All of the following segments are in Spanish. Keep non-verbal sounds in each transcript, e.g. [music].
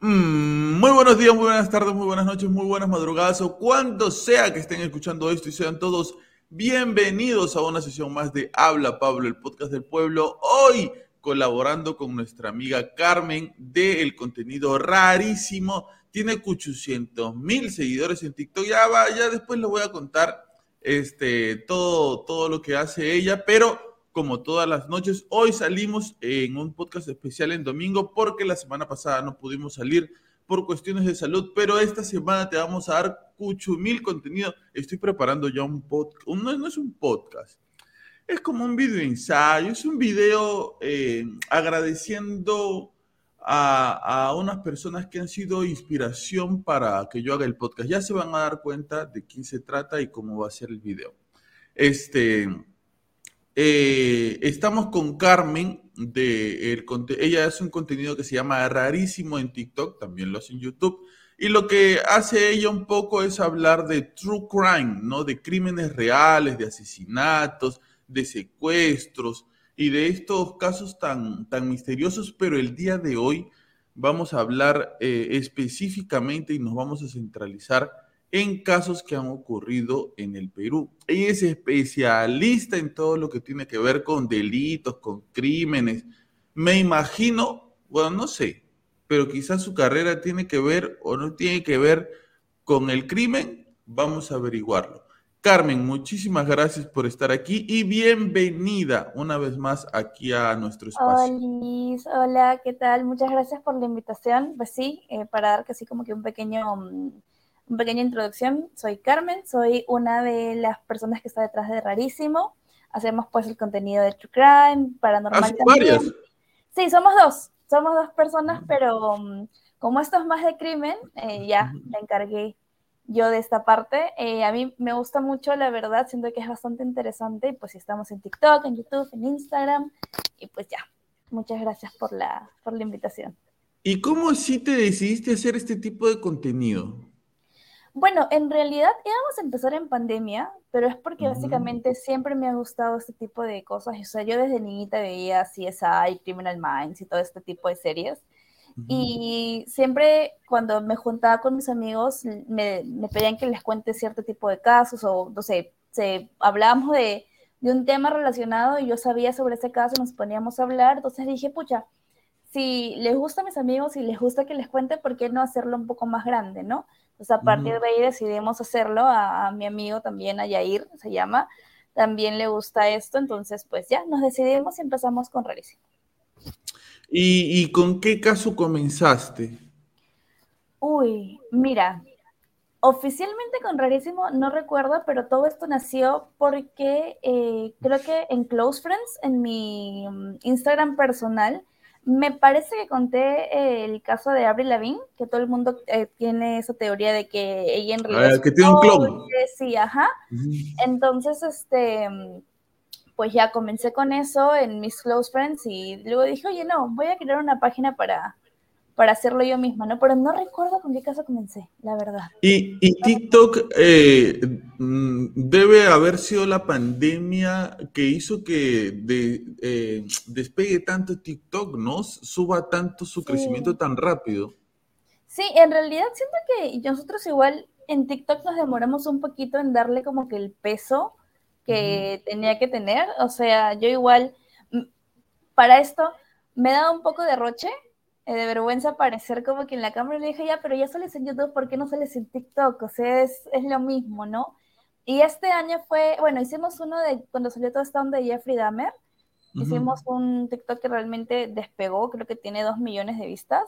Mm, muy buenos días, muy buenas tardes, muy buenas noches, muy buenas madrugadas o cuando sea que estén escuchando esto y sean todos bienvenidos a una sesión más de Habla Pablo, el podcast del pueblo. Hoy colaborando con nuestra amiga Carmen del contenido rarísimo. Tiene 800 mil seguidores en TikTok. Ya va, ya después les voy a contar este, todo, todo lo que hace ella, pero como todas las noches. Hoy salimos en un podcast especial en domingo porque la semana pasada no pudimos salir por cuestiones de salud, pero esta semana te vamos a dar mil contenido. Estoy preparando ya un podcast, no, es un podcast, es como un video ensayo, es un video eh, agradeciendo a, a, unas personas que han sido inspiración para que yo haga el podcast. Ya se van a dar cuenta de quién se trata y cómo va a ser el video. Este, eh, estamos con Carmen de el, ella hace un contenido que se llama rarísimo en TikTok, también lo hace en YouTube. Y lo que hace ella un poco es hablar de true crime, ¿no? De crímenes reales, de asesinatos, de secuestros y de estos casos tan, tan misteriosos, pero el día de hoy vamos a hablar eh, específicamente y nos vamos a centralizar en casos que han ocurrido en el Perú. Ella es especialista en todo lo que tiene que ver con delitos, con crímenes. Me imagino, bueno, no sé, pero quizás su carrera tiene que ver o no tiene que ver con el crimen. Vamos a averiguarlo. Carmen, muchísimas gracias por estar aquí y bienvenida una vez más aquí a nuestro espacio. Hola, hola, ¿qué tal? Muchas gracias por la invitación. Pues sí, eh, para dar casi como que un pequeño mm, una pequeña introducción, soy Carmen, soy una de las personas que está detrás de Rarísimo. Hacemos pues el contenido de True Crime, Paranormal ¿Ah, Varias? Sí, somos dos, somos dos personas, pero um, como esto es más de crimen, eh, ya me encargué yo de esta parte. Eh, a mí me gusta mucho, la verdad, siento que es bastante interesante. Y pues estamos en TikTok, en YouTube, en Instagram. Y pues ya, muchas gracias por la, por la invitación. ¿Y cómo sí te decidiste hacer este tipo de contenido? Bueno, en realidad íbamos a empezar en pandemia, pero es porque básicamente siempre me ha gustado este tipo de cosas. O sea, yo desde niñita veía CSI, Criminal Minds y todo este tipo de series. Y siempre cuando me juntaba con mis amigos, me, pedían que les cuente cierto tipo de casos o, no sé, se, hablábamos de, de un tema relacionado y yo sabía sobre ese caso, nos poníamos a hablar. Entonces dije, pucha, si les gusta a mis amigos y les gusta que les cuente, ¿por qué no hacerlo un poco más grande, no? Pues a partir de ahí decidimos hacerlo, a, mi amigo también, a Yair, se llama, también le gusta esto, entonces pues ya, nos decidimos y empezamos con Rarísimo. ¿Y, con qué caso comenzaste? Uy, mira, oficialmente con Rarísimo no recuerdo, pero todo esto nació porque eh, creo que en Close Friends, en mi mm, Instagram personal, me parece que conté eh, el caso de Avril Lavigne, que todo el mundo eh, tiene esa teoría de que ella en realidad... Ah, que tiene un clon. Sí, ajá. Entonces, este, pues ya comencé con eso en mis close friends y luego dije, oye, no, voy a crear una página para, para hacerlo yo misma, ¿no? Pero no recuerdo con qué caso comencé, la verdad. Y, TikTok eh, mm, debe haber sido la pandemia que hizo que eh, despegue tanto TikTok, ¿no? Suba tanto su crecimiento tan rápido. Sí, en realidad siento que nosotros igual en TikTok nos demoramos un poquito en darle como que el peso que tenía que tener. O sea, yo igual, mm, para esto, me da un poco de roche, eh, de vergüenza aparecer como que en la cámara le dije, ya, pero ya sales en YouTube, ¿por qué no sales en TikTok? O sea, es, es lo mismo, ¿no? Y este año fue, bueno, hicimos uno de cuando salió todo esta onda de Jeffrey Dahmer. Hicimos un TikTok que realmente despegó, creo que tiene dos millones de vistas.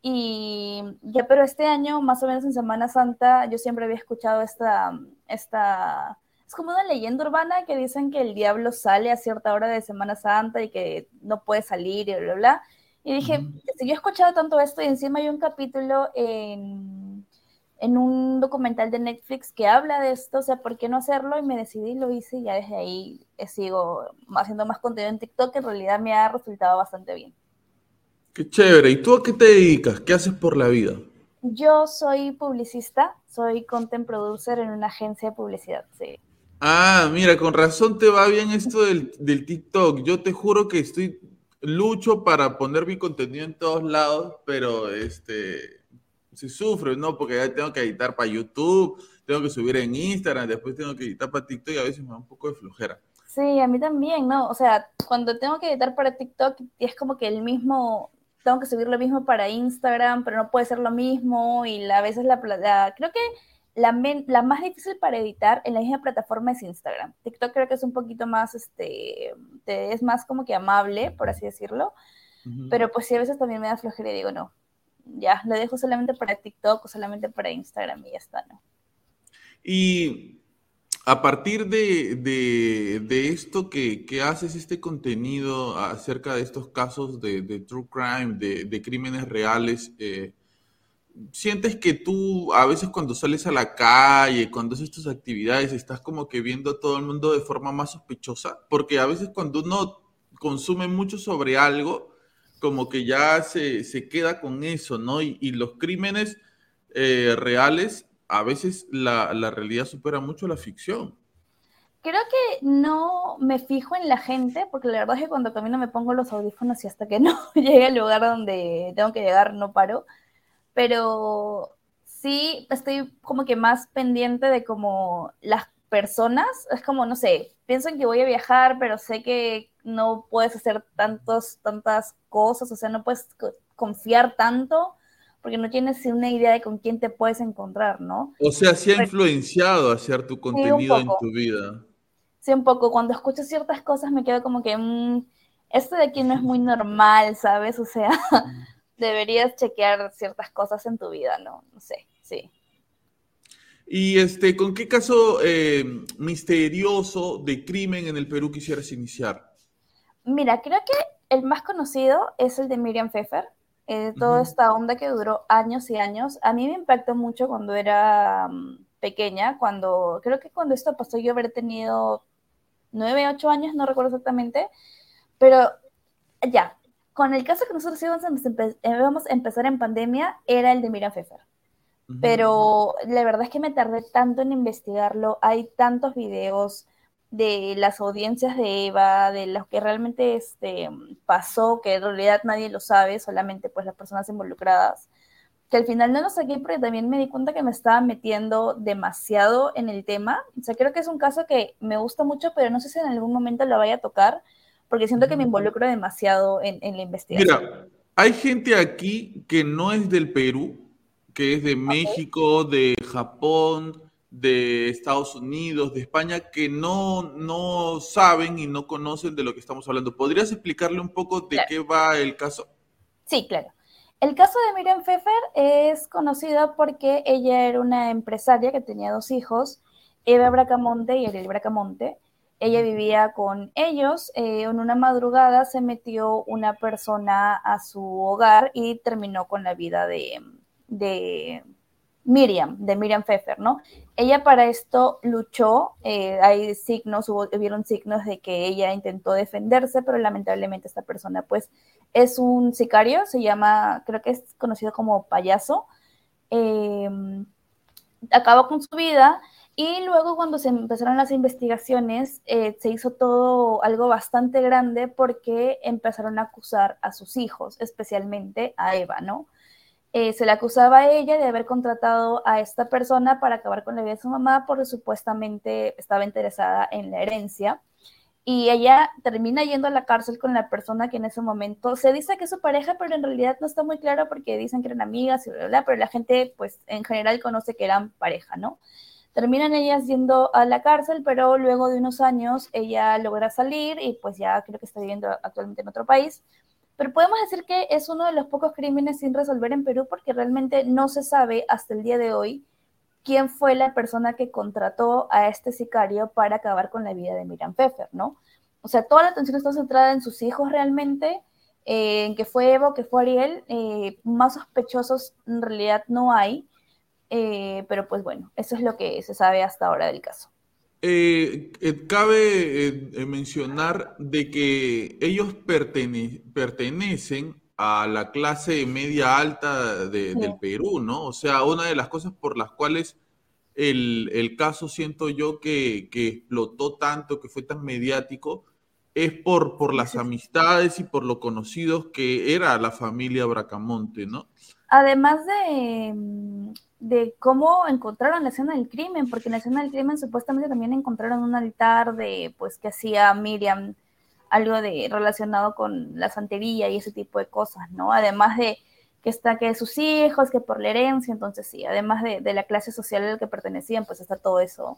Y ya, pero este año, más o menos en Semana Santa, yo siempre había escuchado esta, esta, es como una leyenda urbana que dicen que el diablo sale a cierta hora de Semana Santa y que no puede salir y bla, bla, bla. Y dije, si yo he escuchado tanto esto y encima hay un capítulo en, en, un documental de Netflix que habla de esto, o sea, ¿por qué no hacerlo? Y me decidí, lo hice y ya desde ahí eh, sigo haciendo más contenido en TikTok que en realidad me ha resultado bastante bien. Qué chévere. ¿Y tú a qué te dedicas? ¿Qué haces por la vida? Yo soy publicista, soy content producer en una agencia de publicidad, sí. Ah, mira, con razón te va bien esto del, del TikTok. Yo te juro que estoy lucho para poner mi contenido en todos lados, pero este, se sufre, ¿no? Porque ya tengo que editar para YouTube, tengo que subir en Instagram, después tengo que editar para TikTok y a veces me da un poco de flojera. Sí, a mí también, ¿no? O sea, cuando tengo que editar para TikTok es como que el mismo, tengo que subir lo mismo para Instagram, pero no puede ser lo mismo y a veces la, la creo que la, la, más difícil para editar en la misma plataforma es Instagram. TikTok creo que es un poquito más, este, es más como que amable, por así decirlo. Pero pues sí, a veces también me da flojera y digo, no, ya, lo dejo solamente para TikTok o solamente para Instagram y ya está, ¿no? Y a partir de, de, esto que, que, haces, este contenido acerca de estos casos de, de true crime, de, crímenes reales, eh, sientes que tú a veces cuando sales a la calle, cuando haces tus actividades, estás como que viendo a todo el mundo de forma más sospechosa, porque a veces cuando uno consume mucho sobre algo, como que ya se, se queda con eso, ¿no? Y, los crímenes eh, reales, a veces la, la realidad supera mucho la ficción. Creo que no me fijo en la gente, porque la verdad es que cuando camino me pongo los audífonos y hasta que no [laughs] llegue al lugar donde tengo que llegar no paro pero sí estoy como que más pendiente de como las personas, es como, no sé, pienso en que voy a viajar, pero sé que no puedes hacer tantos, tantas cosas, o sea, no puedes confiar tanto porque no tienes una idea de con quién te puedes encontrar, ¿no? O sea, sí ha influenciado hacer tu contenido en tu vida. Sí, un poco. Cuando escucho ciertas cosas me quedo como que, mmm, esto de aquí no es muy normal, ¿sabes? O sea, deberías chequear ciertas cosas en tu vida, ¿no? No sé, sí. Y este, ¿con qué caso eh, misterioso de crimen en el Perú quisieras iniciar? Mira, creo que el más conocido es el de Miriam Pfeffer. Eh, toda esta onda que duró años y años. A mí me impactó mucho cuando era mm, pequeña, cuando, creo que cuando esto pasó yo habré tenido nueve, ocho años, no recuerdo exactamente, pero ya, con el caso que nosotros íbamos a, empezar en pandemia era el de Miriam Pfeffer. Pero la verdad es que me tardé tanto en investigarlo. Hay tantos videos de las audiencias de Eva, de lo que realmente este, pasó, que en realidad nadie lo sabe, solamente pues las personas involucradas, que al final no lo saqué porque también me di cuenta que me estaba metiendo demasiado en el tema. O sea, creo que es un caso que me gusta mucho, pero no sé si en algún momento lo vaya a tocar, porque siento que me involucro demasiado en, la investigación. Mira, hay gente aquí que no es del Perú, que es de México, de Japón, de Estados Unidos, de España, que no, no saben y no conocen de lo que estamos hablando. ¿Podrías explicarle un poco de qué va el caso? Sí, claro. El caso de Miriam Pfeffer es conocido porque ella era una empresaria que tenía dos hijos, Eva Bracamonte y Ariel Bracamonte. Ella vivía con ellos. Eh, en una madrugada se metió una persona a su hogar y terminó con la vida de, de Miriam, de Miriam Pfeffer, ¿no? Ella para esto luchó, eh, hay signos, hubo, hubieron signos de que ella intentó defenderse, pero lamentablemente esta persona pues es un sicario, se llama, creo que es conocido como payaso, eh, acabó con su vida y luego cuando se empezaron las investigaciones, eh, se hizo todo algo bastante grande porque empezaron a acusar a sus hijos, especialmente a Eva, ¿no? Eh, se le acusaba a ella de haber contratado a esta persona para acabar con la vida de su mamá porque supuestamente estaba interesada en la herencia. Y ella termina yendo a la cárcel con la persona que en ese momento se dice que es su pareja, pero en realidad no está muy claro porque dicen que eran amigas y bla, bla, pero la gente pues en general conoce que eran pareja, ¿no? Terminan ellas yendo a la cárcel, pero luego de unos años ella logra salir y pues ya creo que está viviendo actualmente en otro país. Pero podemos decir que es uno de los pocos crímenes sin resolver en Perú porque realmente no se sabe hasta el día de hoy quién fue la persona que contrató a este sicario para acabar con la vida de Miriam Pfeffer, ¿no? O sea, toda la atención está centrada en sus hijos realmente, eh, en que fue Evo, que fue Ariel, eh, más sospechosos en realidad no hay. Eh, pero pues bueno, eso es lo que se sabe hasta ahora del caso. Eh, eh, cabe mencionar de que ellos pertenecen a la clase media alta del Perú, ¿no? O sea, una de las cosas por las cuales el, caso siento yo que, que, explotó tanto, que fue tan mediático, es por, por las amistades y por lo conocidos que era la familia Bracamonte, ¿no? Además de, de cómo encontraron la escena del crimen, porque en la escena del crimen supuestamente también encontraron un altar de, pues, que hacía Miriam, algo de relacionado con la santería y ese tipo de cosas, ¿no? Además de que está que sus hijos, que por la herencia, entonces sí, además de, de la clase social a la que pertenecían, pues está todo eso.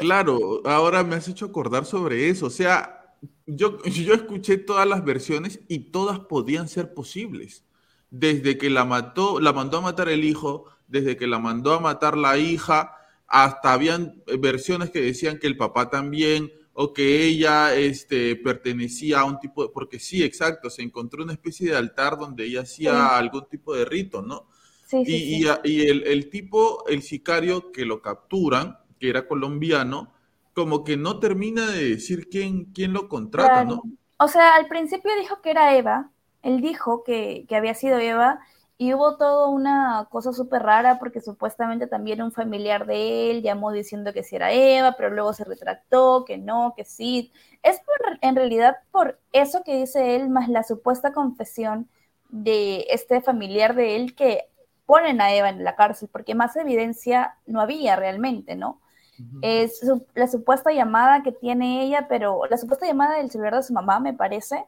claro, ahora me has hecho acordar sobre eso, o sea, yo, yo escuché todas las versiones y todas podían ser posibles. Desde que la mató, la mandó a matar el hijo, desde que la mandó a matar la hija, hasta habían versiones que decían que el papá también, o que ella este, pertenecía a un tipo de, porque sí, exacto, se encontró una especie de altar donde ella hacía algún tipo de rito, ¿no? Sí, y, sí, y, y el, el, tipo, el sicario que lo capturan, que era colombiano, como que no termina de decir quién, quién lo contrata, ¿no? O sea, al principio dijo que era Eva, él dijo que, que había sido Eva, y hubo toda una cosa súper rara porque supuestamente también un familiar de él llamó diciendo que sí era Eva, pero luego se retractó, que no, que sí. Es por, en realidad por eso que dice él, más la supuesta confesión de este familiar de él que ponen a Eva en la cárcel, porque más evidencia no había realmente, ¿no? Es la supuesta llamada que tiene ella, pero la supuesta llamada del celular de su mamá, me parece,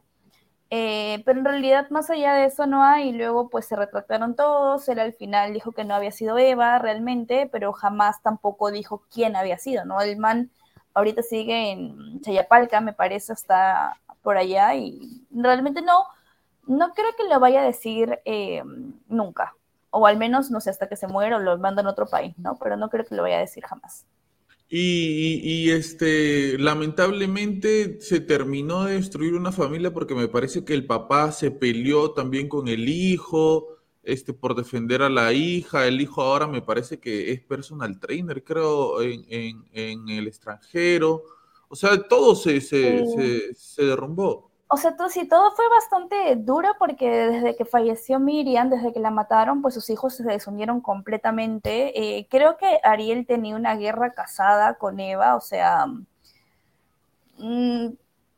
eh, pero en realidad más allá de eso no hay, y luego pues se retractaron todos, él al final dijo que no había sido Eva realmente, pero jamás tampoco dijo quién había sido, ¿no? El man ahorita sigue en Chayapalca, me parece, está por allá y realmente no, no creo que lo vaya a decir eh, nunca, o al menos, no sé, hasta que se muera o lo mandan a otro país, ¿no? Pero no creo que lo vaya a decir jamás. Y, este, lamentablemente se terminó de destruir una familia porque me parece que el papá se peleó también con el hijo, este, por defender a la hija. El hijo ahora me parece que es personal trainer, creo, en, en, el extranjero. O sea, todo se, se, se, se derrumbó o sea, todo, sí, todo fue bastante duro porque desde que falleció Miriam, desde que la mataron, pues sus hijos se desunieron completamente. Eh, creo que Ariel tenía una guerra casada con Eva, o sea, mm,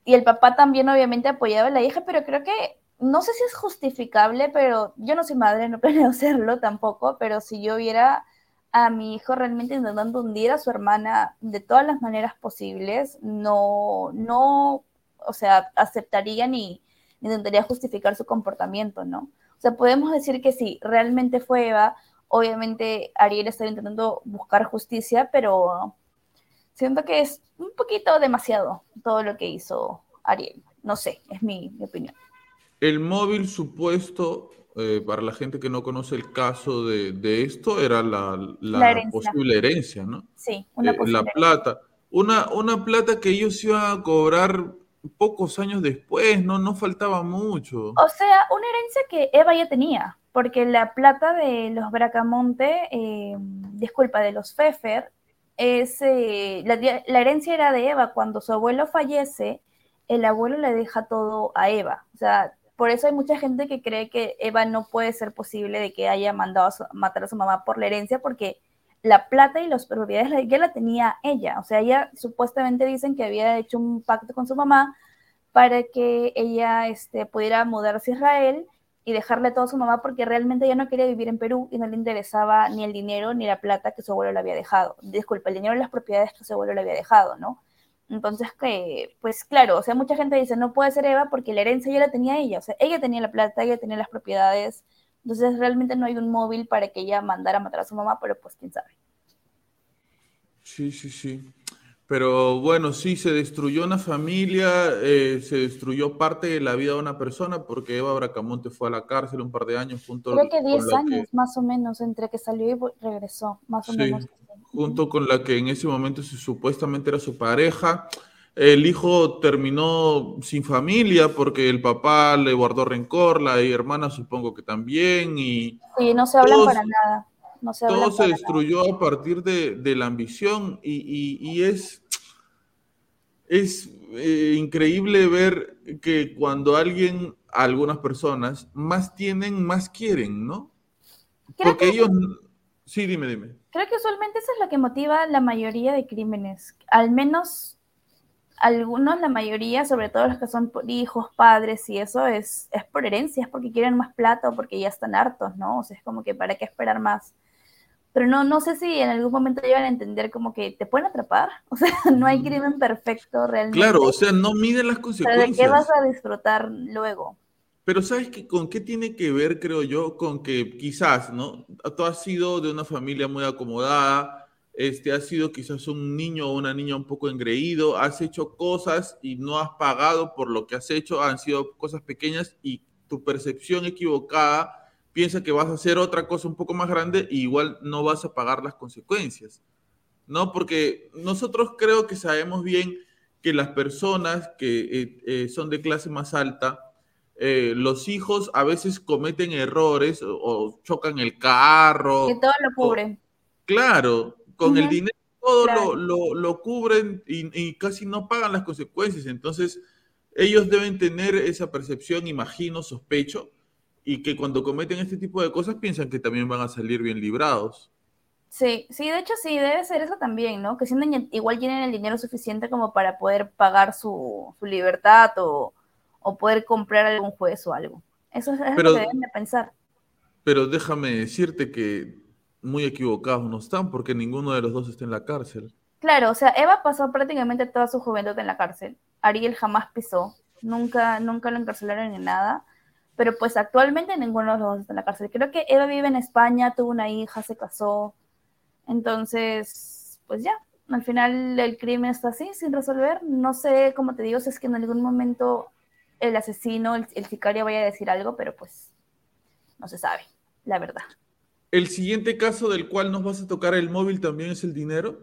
y el papá también obviamente apoyaba a la hija, pero creo que, no sé si es justificable, pero yo no soy madre, no [laughs] planeo serlo tampoco, pero si yo viera a mi hijo realmente intentando hundir a su hermana de todas las maneras posibles, no, no o sea, aceptaría ni, intentaría justificar su comportamiento, ¿no? O sea, podemos decir que sí, realmente fue Eva, obviamente Ariel está intentando buscar justicia, pero siento que es un poquito demasiado todo lo que hizo Ariel. No sé, es mi, opinión. El móvil supuesto, eh, para la gente que no conoce el caso de, esto, era la, posible herencia, ¿no? Sí, una eh, La plata. Una, una plata que ellos iban a cobrar pocos años después, no, no faltaba mucho. O sea, una herencia que Eva ya tenía, porque la plata de los Bracamonte, eh, disculpa, de los Pfeffer, es, eh, la, la, herencia era de Eva. Cuando su abuelo fallece, el abuelo le deja todo a Eva. O sea, por eso hay mucha gente que cree que Eva no puede ser posible de que haya mandado a matar a su mamá por la herencia, porque la plata y las propiedades ya la tenía ella. O sea, ella supuestamente dicen que había hecho un pacto con su mamá para que ella este, pudiera mudarse a Israel y dejarle todo a su mamá porque realmente ella no quería vivir en Perú y no le interesaba ni el dinero ni la plata que su abuelo le había dejado. Disculpa, el dinero y las propiedades que su abuelo le había dejado, ¿no? Entonces, que, pues claro, o sea, mucha gente dice, no puede ser Eva porque la herencia ya la tenía ella, o sea, ella tenía la plata, ella tenía las propiedades, entonces realmente no hay un móvil para que ella mandara a matar a su mamá, pero pues quién sabe. Sí, sí, sí. Pero bueno, sí, se destruyó una familia, eh, se destruyó parte de la vida de una persona porque Eva Bracamonte fue a la cárcel un par de años junto Creo que 10 años más o menos entre que salió y regresó, más o menos. Junto con la que en ese momento supuestamente era su pareja. El hijo terminó sin familia porque el papá le guardó rencor, la hermana supongo que también. Y sí, no se hablan para nada. todo se destruyó a partir de, la ambición y, es, es eh, increíble ver que cuando alguien, algunas personas, más tienen, más quieren, ¿no? Porque ellos... Sí, dime, dime. Creo que usualmente eso es lo que motiva la mayoría de crímenes, al menos algunos, la mayoría, sobre todo los que son por hijos, padres y eso, es, es por herencia, es porque quieren más plata o porque ya están hartos, ¿no? O sea, es como que para qué esperar más. Pero no, no sé si en algún momento llegan a entender como que te pueden atrapar, [laughs] o sea, no hay crimen perfecto realmente. Claro, o sea, no miden las consecuencias. ¿De qué vas a disfrutar luego? Pero ¿sabes qué, con qué tiene que ver, creo yo? Con que quizás, ¿no? Tú has sido de una familia muy acomodada, este, has sido quizás un niño o una niña un poco engreído, has hecho cosas y no has pagado por lo que has hecho, han sido cosas pequeñas y tu percepción equivocada piensa que vas a hacer otra cosa un poco más grande y igual no vas a pagar las consecuencias, ¿no? Porque nosotros creo que sabemos bien que las personas que eh, eh, son de clase más alta, eh, los hijos a veces cometen errores o, chocan el carro. Que todo lo cubren. claro, con el dinero todo lo, lo, cubren y, y, casi no pagan las consecuencias. Entonces, ellos deben tener esa percepción, imagino, sospecho, y que cuando cometen este tipo de cosas piensan que también van a salir bien librados. Sí, sí, de hecho sí, debe ser eso también, ¿no? Que sienten, igual tienen el dinero suficiente como para poder pagar su, su libertad o, o, poder comprar algún juez o algo. Eso es, lo que deben de pensar. Pero déjame decirte que muy equivocados no están porque ninguno de los dos está en la cárcel. Claro, o sea, Eva pasó prácticamente toda su juventud en la cárcel. Ariel jamás pisó, nunca, nunca lo encarcelaron ni nada pero pues actualmente ninguno de los dos está en la cárcel. Creo que Eva vive en España, tuvo una hija, se casó, entonces, pues ya, al final el crimen está así, sin resolver. No sé, como te digo, si es que en algún momento el asesino, el, sicario vaya a decir algo, pero pues no se sabe, la verdad. ¿El siguiente caso del cual nos vas a tocar el móvil también es el dinero?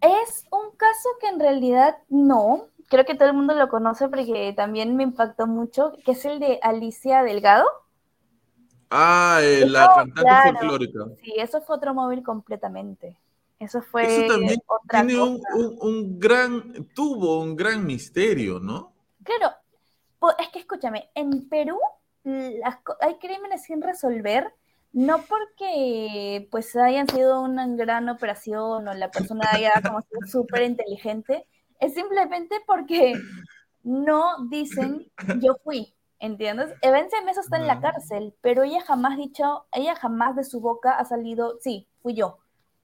Es un caso que en realidad no, creo que todo el mundo lo conoce porque también me impactó mucho, que es el de Alicia Delgado. Ah, eh, la cantante folclórica. Sí, eso fue otro móvil completamente. Eso fue eso también tiene Un, gran, tuvo un gran misterio, ¿no? Claro, es que escúchame, en Perú hay crímenes sin resolver, no porque pues hayan sido una gran operación o la persona haya como sido súper inteligente, es simplemente porque no dicen yo fui, ¿entiendes? Evencia Mesa está en la cárcel, pero ella jamás dicho, ella jamás de su boca ha salido, sí, fui yo.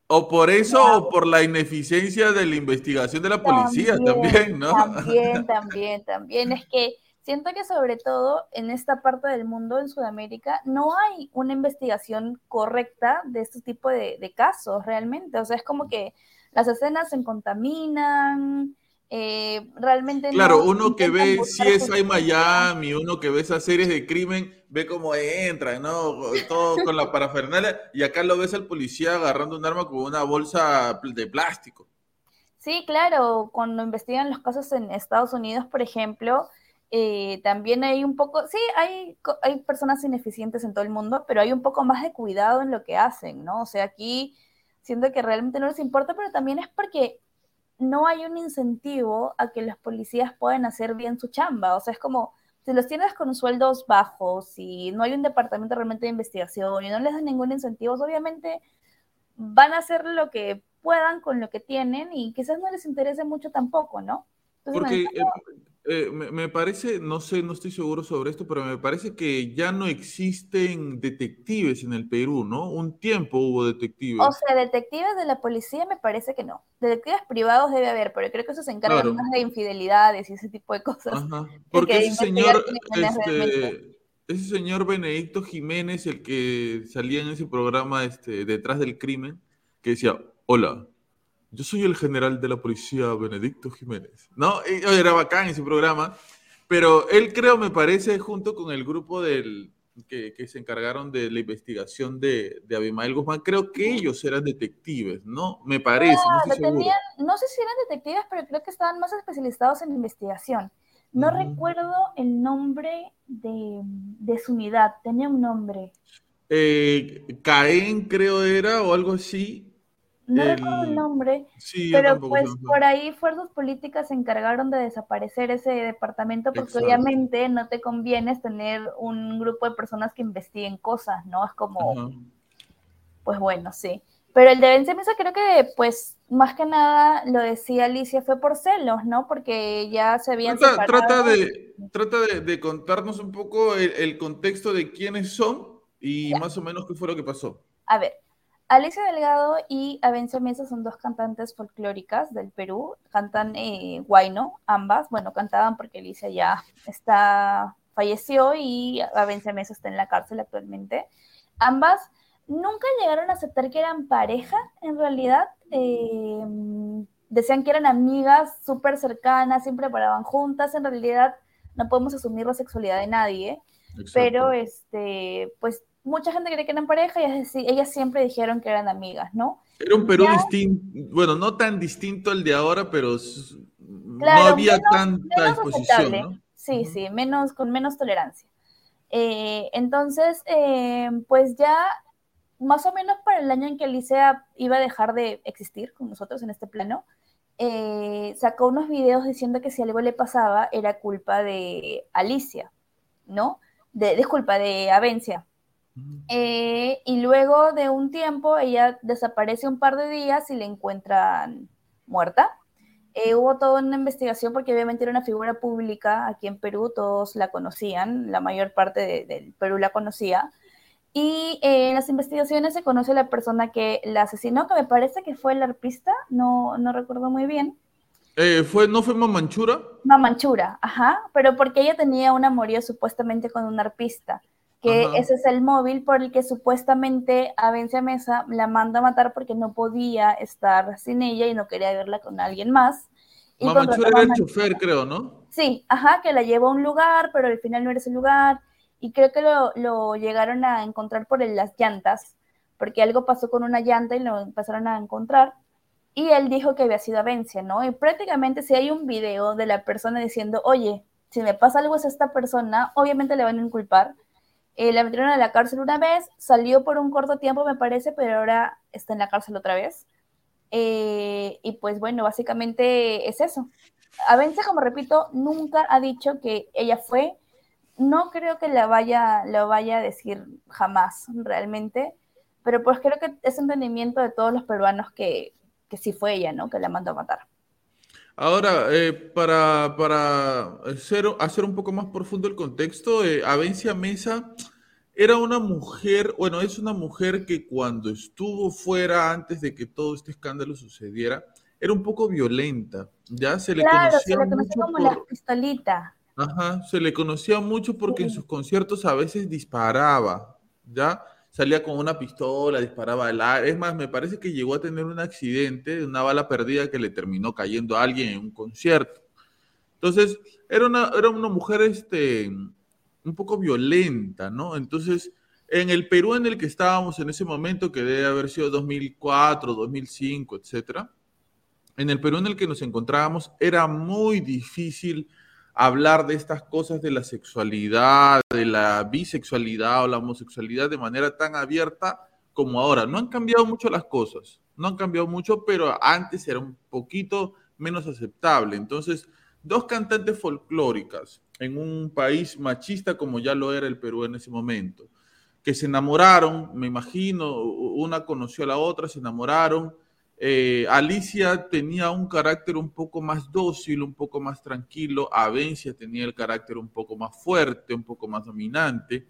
O por eso o por la ineficiencia de la investigación de la policía también, ¿no? También, [laughs] también, también. Es que siento que sobre todo en esta parte del mundo, en Sudamérica, no hay una investigación correcta de este tipo de, de casos realmente. O sea, es como que las escenas se contaminan, eh, realmente claro, uno que ve si es hay Miami, uno que ve esas series de crimen, ve cómo entra, ¿no? Todo con la parafernalia, y acá lo ves al policía agarrando un arma con una bolsa de plástico. Sí, claro, cuando investigan los casos en Estados Unidos, por ejemplo, eh, también hay un poco, sí, hay, hay personas ineficientes en todo el mundo, pero hay un poco más de cuidado en lo que hacen, ¿no? O sea, aquí siento que realmente no les importa, pero también es porque no hay un incentivo a que los policías puedan hacer bien su chamba. O sea, es como, si los tienes con sueldos bajos y no hay un departamento realmente de investigación y no les dan ningún incentivo, obviamente van a hacer lo que puedan con lo que tienen y quizás no les interese mucho tampoco, ¿no? Porque eh, me, parece, no sé, no estoy seguro sobre esto, pero me parece que ya no existen detectives en el Perú, ¿no? Un tiempo hubo detectives. O sea, detectives de la policía me parece que no. Detectives privados debe haber, pero creo que eso se encarga más de infidelidades y ese tipo de cosas. Ajá. [laughs] Porque ese señor, este, ese señor Benedicto Jiménez, el que salía en ese programa este, detrás del crimen, que decía, hola, yo soy el general de la policía Benedicto Jiménez. No, era bacán ese programa, pero él creo, me parece, junto con el grupo del, que, se encargaron de la investigación de, de, Abimael Guzmán, creo que ellos eran detectives, ¿no? Me parece. no, sé si eran detectives, pero creo que estaban más especializados en investigación. No recuerdo el nombre de, de, su unidad, tenía un nombre. Eh, Caen, creo era, o algo así no recuerdo el nombre, pero pues por ahí fuerzas políticas se encargaron de desaparecer ese departamento porque obviamente no te conviene tener un grupo de personas que investiguen cosas, ¿no? Es como, pues bueno, sí. Pero el de Mesa creo que, pues, más que nada, lo decía Alicia, fue por celos, ¿no? Porque ya se habían trata, Trata, de, trata de, contarnos un poco el, contexto de quiénes son y más o menos qué fue lo que pasó. A ver, Alicia Delgado y Avencia Mesa son dos cantantes folclóricas del Perú, cantan eh, guayno, ambas, bueno, cantaban porque Alicia ya está, falleció y Avencia Mesa está en la cárcel actualmente. Ambas nunca llegaron a aceptar que eran pareja, en realidad. Eh, decían que eran amigas súper cercanas, siempre paraban juntas. En realidad, no podemos asumir la sexualidad de nadie, pero este, pues mucha gente cree que eran pareja y ellas, siempre dijeron que eran amigas, ¿no? Era un Perú distinto, bueno, no tan distinto al de ahora, pero no había tanta exposición, ¿no? Sí, sí, menos, con menos tolerancia. Eh, entonces, eh, pues ya más o menos para el año en que Alicia iba a dejar de existir con nosotros en este plano, eh, sacó unos videos diciendo que si algo le pasaba era culpa de Alicia, ¿no? De, disculpa, de Avencia. Eh, y luego de un tiempo ella desaparece un par de días y la encuentran muerta. Eh, hubo toda una investigación porque obviamente era una figura pública aquí en Perú, todos la conocían, la mayor parte del Perú la conocía. Y eh, en las investigaciones se conoce a la persona que la asesinó, que me parece que fue el arpista, no, no recuerdo muy bien. Eh, fue, ¿No fue Mamanchura? Mamanchura, ajá, pero porque ella tenía un amorío supuestamente con un arpista, que ese es el móvil por el que supuestamente Avencia Mesa la manda a matar porque no podía estar sin ella y no quería verla con alguien más. Mamanchura era el chofer, creo, ¿no? Sí, ajá, que la llevó a un lugar, pero al final no era ese lugar y creo que lo, llegaron a encontrar por las llantas, porque algo pasó con una llanta y lo empezaron a encontrar. Y él dijo que había sido Avencia, ¿no? Y prácticamente si hay un video de la persona diciendo, oye, si me pasa algo es esta persona, obviamente le van a inculpar. Eh, la metieron a la cárcel una vez, salió por un corto tiempo, me parece, pero ahora está en la cárcel otra vez. Eh, y pues bueno, básicamente es eso. Avencia, como repito, nunca ha dicho que ella fue no creo que la vaya, lo vaya a decir jamás realmente, pero pues creo que es entendimiento de todos los peruanos que, que sí fue ella, ¿no? Que la mandó a matar. Ahora, eh, para, para hacer, hacer, un poco más profundo el contexto, eh, Avencia Mesa era una mujer, bueno, es una mujer que cuando estuvo fuera, antes de que todo este escándalo sucediera, era un poco violenta, ya se le claro, se le conocía como la pistolita. Ajá, se le conocía mucho porque en sus conciertos a veces disparaba, ¿ya? Salía con una pistola, disparaba al aire. Es más, me parece que llegó a tener un accidente, de una bala perdida que le terminó cayendo a alguien en un concierto. Entonces, era una, era una mujer este, un poco violenta, ¿no? Entonces, en el Perú en el que estábamos en ese momento, que debe haber sido 2004, 2005, etcétera, en el Perú en el que nos encontrábamos, era muy difícil hablar de estas cosas de la sexualidad, de la bisexualidad o la homosexualidad de manera tan abierta como ahora. No han cambiado mucho las cosas, no han cambiado mucho, pero antes era un poquito menos aceptable. Entonces, dos cantantes folclóricas en un país machista como ya lo era el Perú en ese momento, que se enamoraron, me imagino, una conoció a la otra, se enamoraron, eh, Alicia tenía un carácter un poco más dócil, un poco más tranquilo. Avencia tenía el carácter un poco más fuerte, un poco más dominante.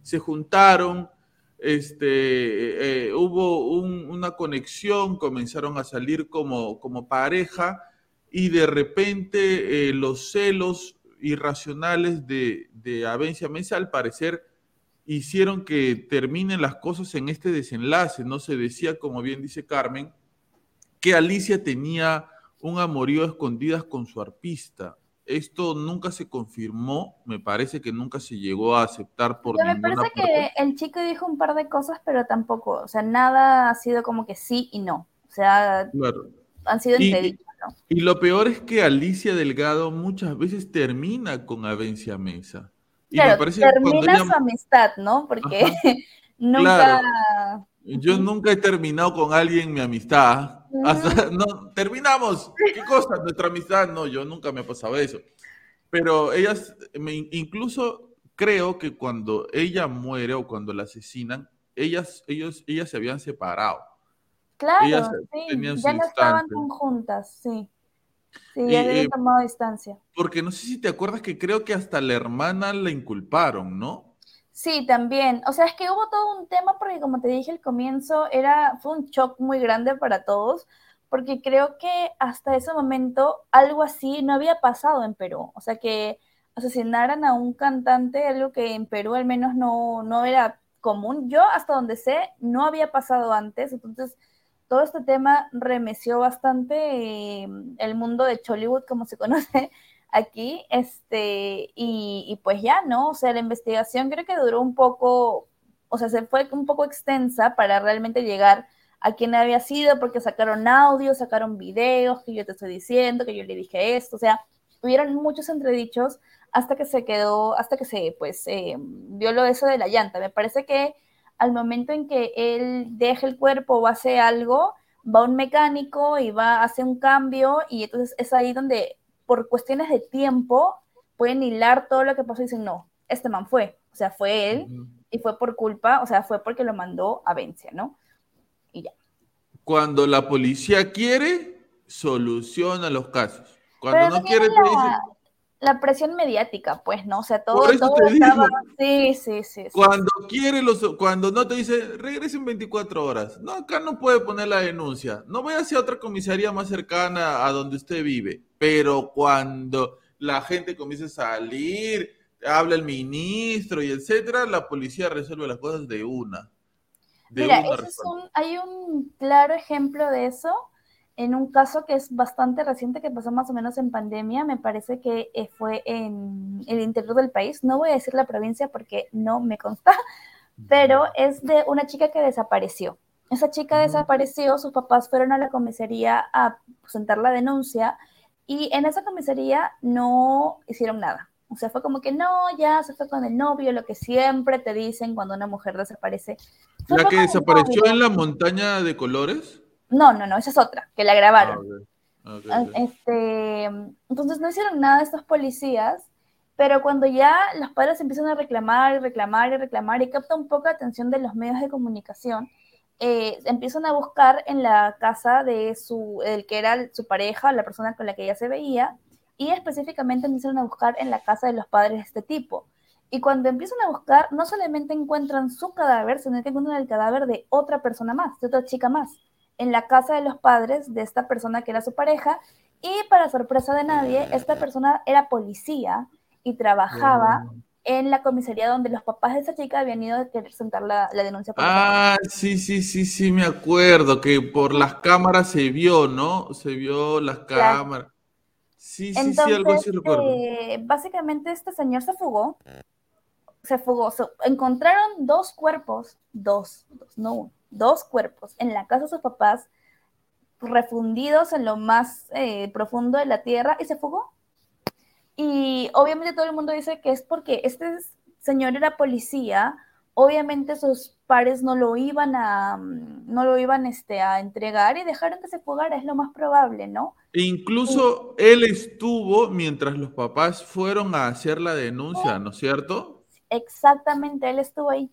Se juntaron, este, eh, hubo una conexión, comenzaron a salir como, como pareja y de repente eh, los celos irracionales de, de Avencia Mesa al parecer hicieron que terminen las cosas en este desenlace. No se decía, como bien dice Carmen, que Alicia tenía un amorío a escondidas con su arpista. Esto nunca se confirmó, me parece que nunca se llegó a aceptar por ninguna Me parece que el chico dijo un par de cosas, pero tampoco, o sea, nada ha sido como que sí y no. O sea, han sido ¿no? Y lo peor es que Alicia Delgado muchas veces termina con Avencia Mesa. Y me parece termina su amistad, ¿no? Porque [laughs] nunca... Yo nunca he terminado con alguien mi amistad. no, terminamos. ¿Qué cosa? Nuestra amistad. No, yo nunca me ha pasado eso. Pero ellas, me, incluso creo que cuando ella muere o cuando la asesinan, ellas, ellos, ellas se habían separado. Claro, sí, ya no estaban conjuntas, sí. Sí, ya habían tomado distancia. Porque no sé si te acuerdas que creo que hasta la hermana la inculparon, ¿no? Sí, también. O sea, es que hubo todo un tema porque como te dije al comienzo, era, fue un shock muy grande para todos, porque creo que hasta ese momento algo así no había pasado en Perú. O sea, que asesinaran a un cantante, algo que en Perú al menos no, no era común. Yo, hasta donde sé, no había pasado antes. Entonces, todo este tema remeció bastante eh, el mundo de Chollywood, como se [laughs] conoce aquí, este, y, pues ya, ¿no? O sea, la investigación creo que duró un poco, o sea, se fue un poco extensa para realmente llegar a quién había sido, porque sacaron audios, sacaron videos, que yo te estoy diciendo, que yo le dije esto, o sea, tuvieron muchos entredichos hasta que se quedó, hasta que se, pues, eh, vio lo eso de la llanta. Me parece que al momento en que él deja el cuerpo o hace algo, va un mecánico y va a hacer un cambio y entonces es ahí donde por cuestiones de tiempo pueden hilar todo lo que pasó y dicen, no, este man fue, o sea, fue él y fue por culpa, o sea, fue porque lo mandó a Vencia, ¿no? Y ya. Cuando la policía quiere, soluciona los casos. Cuando no quiere, te dice la presión mediática, pues, ¿no? O sea, todo, todo estaba... Sí, sí, sí, Cuando quiere, los, cuando no te dice, regresen 24 horas. No, acá no puede poner la denuncia. No voy hacia otra comisaría más cercana a donde usted vive. Pero cuando la gente comienza a salir, habla el ministro y etcétera, la policía resuelve las cosas de una. Mira, es un, hay un claro ejemplo de eso en un caso que es bastante reciente, que pasó más o menos en pandemia, me parece que eh, fue en el interior del país. No voy a decir la provincia porque no me consta, pero es de una chica que desapareció. Esa chica desapareció, sus papás fueron a la comisaría a presentar la denuncia y en esa comisaría no hicieron nada. O sea, fue como que no, ya se fue con el novio, lo que siempre te dicen cuando una mujer desaparece. ¿La que desapareció en la montaña de colores? No, no, no, esa es otra, que la grabaron. Ah, ah, este, entonces no hicieron nada estos policías, pero cuando ya los padres empiezan a reclamar y reclamar y reclamar y capta un poco la atención de los medios de comunicación, eh, empiezan a buscar en la casa de su, el que era su pareja, la persona con la que ella se veía, y específicamente empiezan a buscar en la casa de los padres de este tipo. Y cuando empiezan a buscar, no solamente encuentran su cadáver, sino que encuentran el cadáver de otra persona más, de otra chica más en la casa de los padres de esta persona que era su pareja y para sorpresa de nadie, esta persona era policía y trabajaba en la comisaría donde los papás de esa chica habían ido a presentar la, denuncia. ah, sí, sí, sí, sí, me acuerdo que por las cámaras se vio, ¿no? Se vio las cámaras. Sí, sí, sí, algo así recuerdo. Eh, básicamente este señor se fugó, se fugó, encontraron dos cuerpos, dos, dos, no uno dos cuerpos en la casa de sus papás, refundidos en lo más eh, profundo de la tierra, y se fugó. Y obviamente todo el mundo dice que es porque este señor era policía, obviamente sus pares no lo iban a no lo iban este, a entregar y dejaron que se fugara, es lo más probable, ¿no? E incluso él estuvo mientras los papás fueron a hacer la denuncia, ¿no es cierto? Exactamente, él estuvo ahí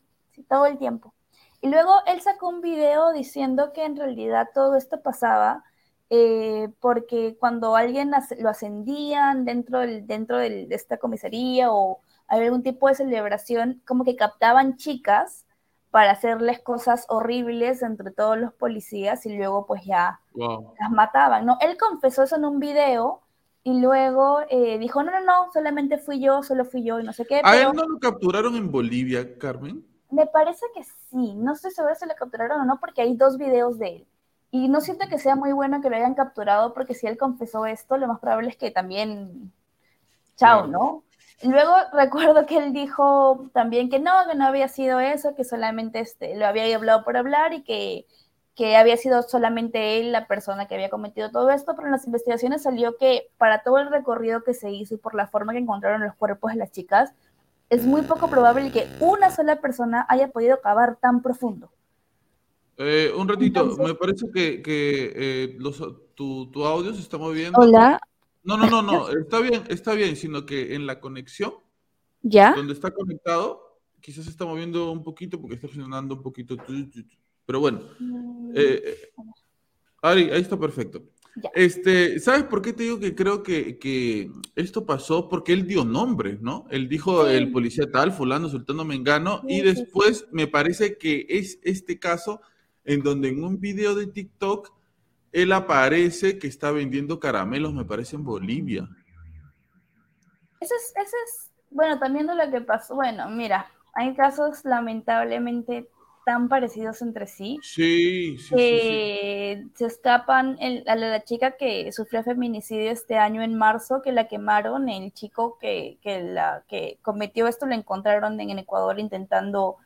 todo el tiempo. Y luego él sacó un video diciendo que en realidad todo esto pasaba eh, porque cuando alguien lo ascendían dentro, del, dentro de esta comisaría o había algún tipo de celebración, como que captaban chicas para hacerles cosas horribles entre todos los policías y luego pues ya las mataban, ¿no? Él confesó eso en un video y luego eh, dijo, no, no, no, solamente fui yo, solo fui yo y no sé qué. ¿A él no lo capturaron en Bolivia, Carmen? Me parece que sí, no estoy segura si lo capturaron o no, porque hay dos videos de él. Y no siento que sea muy bueno que lo hayan capturado, porque si él confesó esto, lo más probable es que también. Chao, ¿no? Luego recuerdo que él dijo también que no, que no había sido eso, que solamente este, lo había hablado por hablar y que, que había sido solamente él la persona que había cometido todo esto, pero en las investigaciones salió que para todo el recorrido que se hizo y por la forma que encontraron los cuerpos de las chicas, es muy poco probable que una sola persona haya podido cavar tan profundo. Eh, un ratito, me parece que, eh, tu, audio se está moviendo. Hola. No, no, no, no, está bien, está bien, sino que en la conexión, ¿Ya? donde está conectado, quizás se está moviendo un poquito porque está funcionando un poquito. Pero bueno, mm. eh, eh, ahí, ahí está perfecto. Este, ¿sabes por qué te digo que creo que, esto pasó? Porque él dio nombre, ¿no? Él dijo el policía tal, fulano, sultano mengano, y después me parece que es este caso en donde en un video de TikTok él aparece que está vendiendo caramelos, me parece, en Bolivia. Eso es, eso es, bueno, también de lo que pasó, bueno, mira, hay casos lamentablemente tan parecidos entre sí. Sí, sí. Que se escapan a la chica que sufrió feminicidio este año en marzo, que la quemaron, el chico que, la, que cometió esto lo encontraron en, Ecuador intentando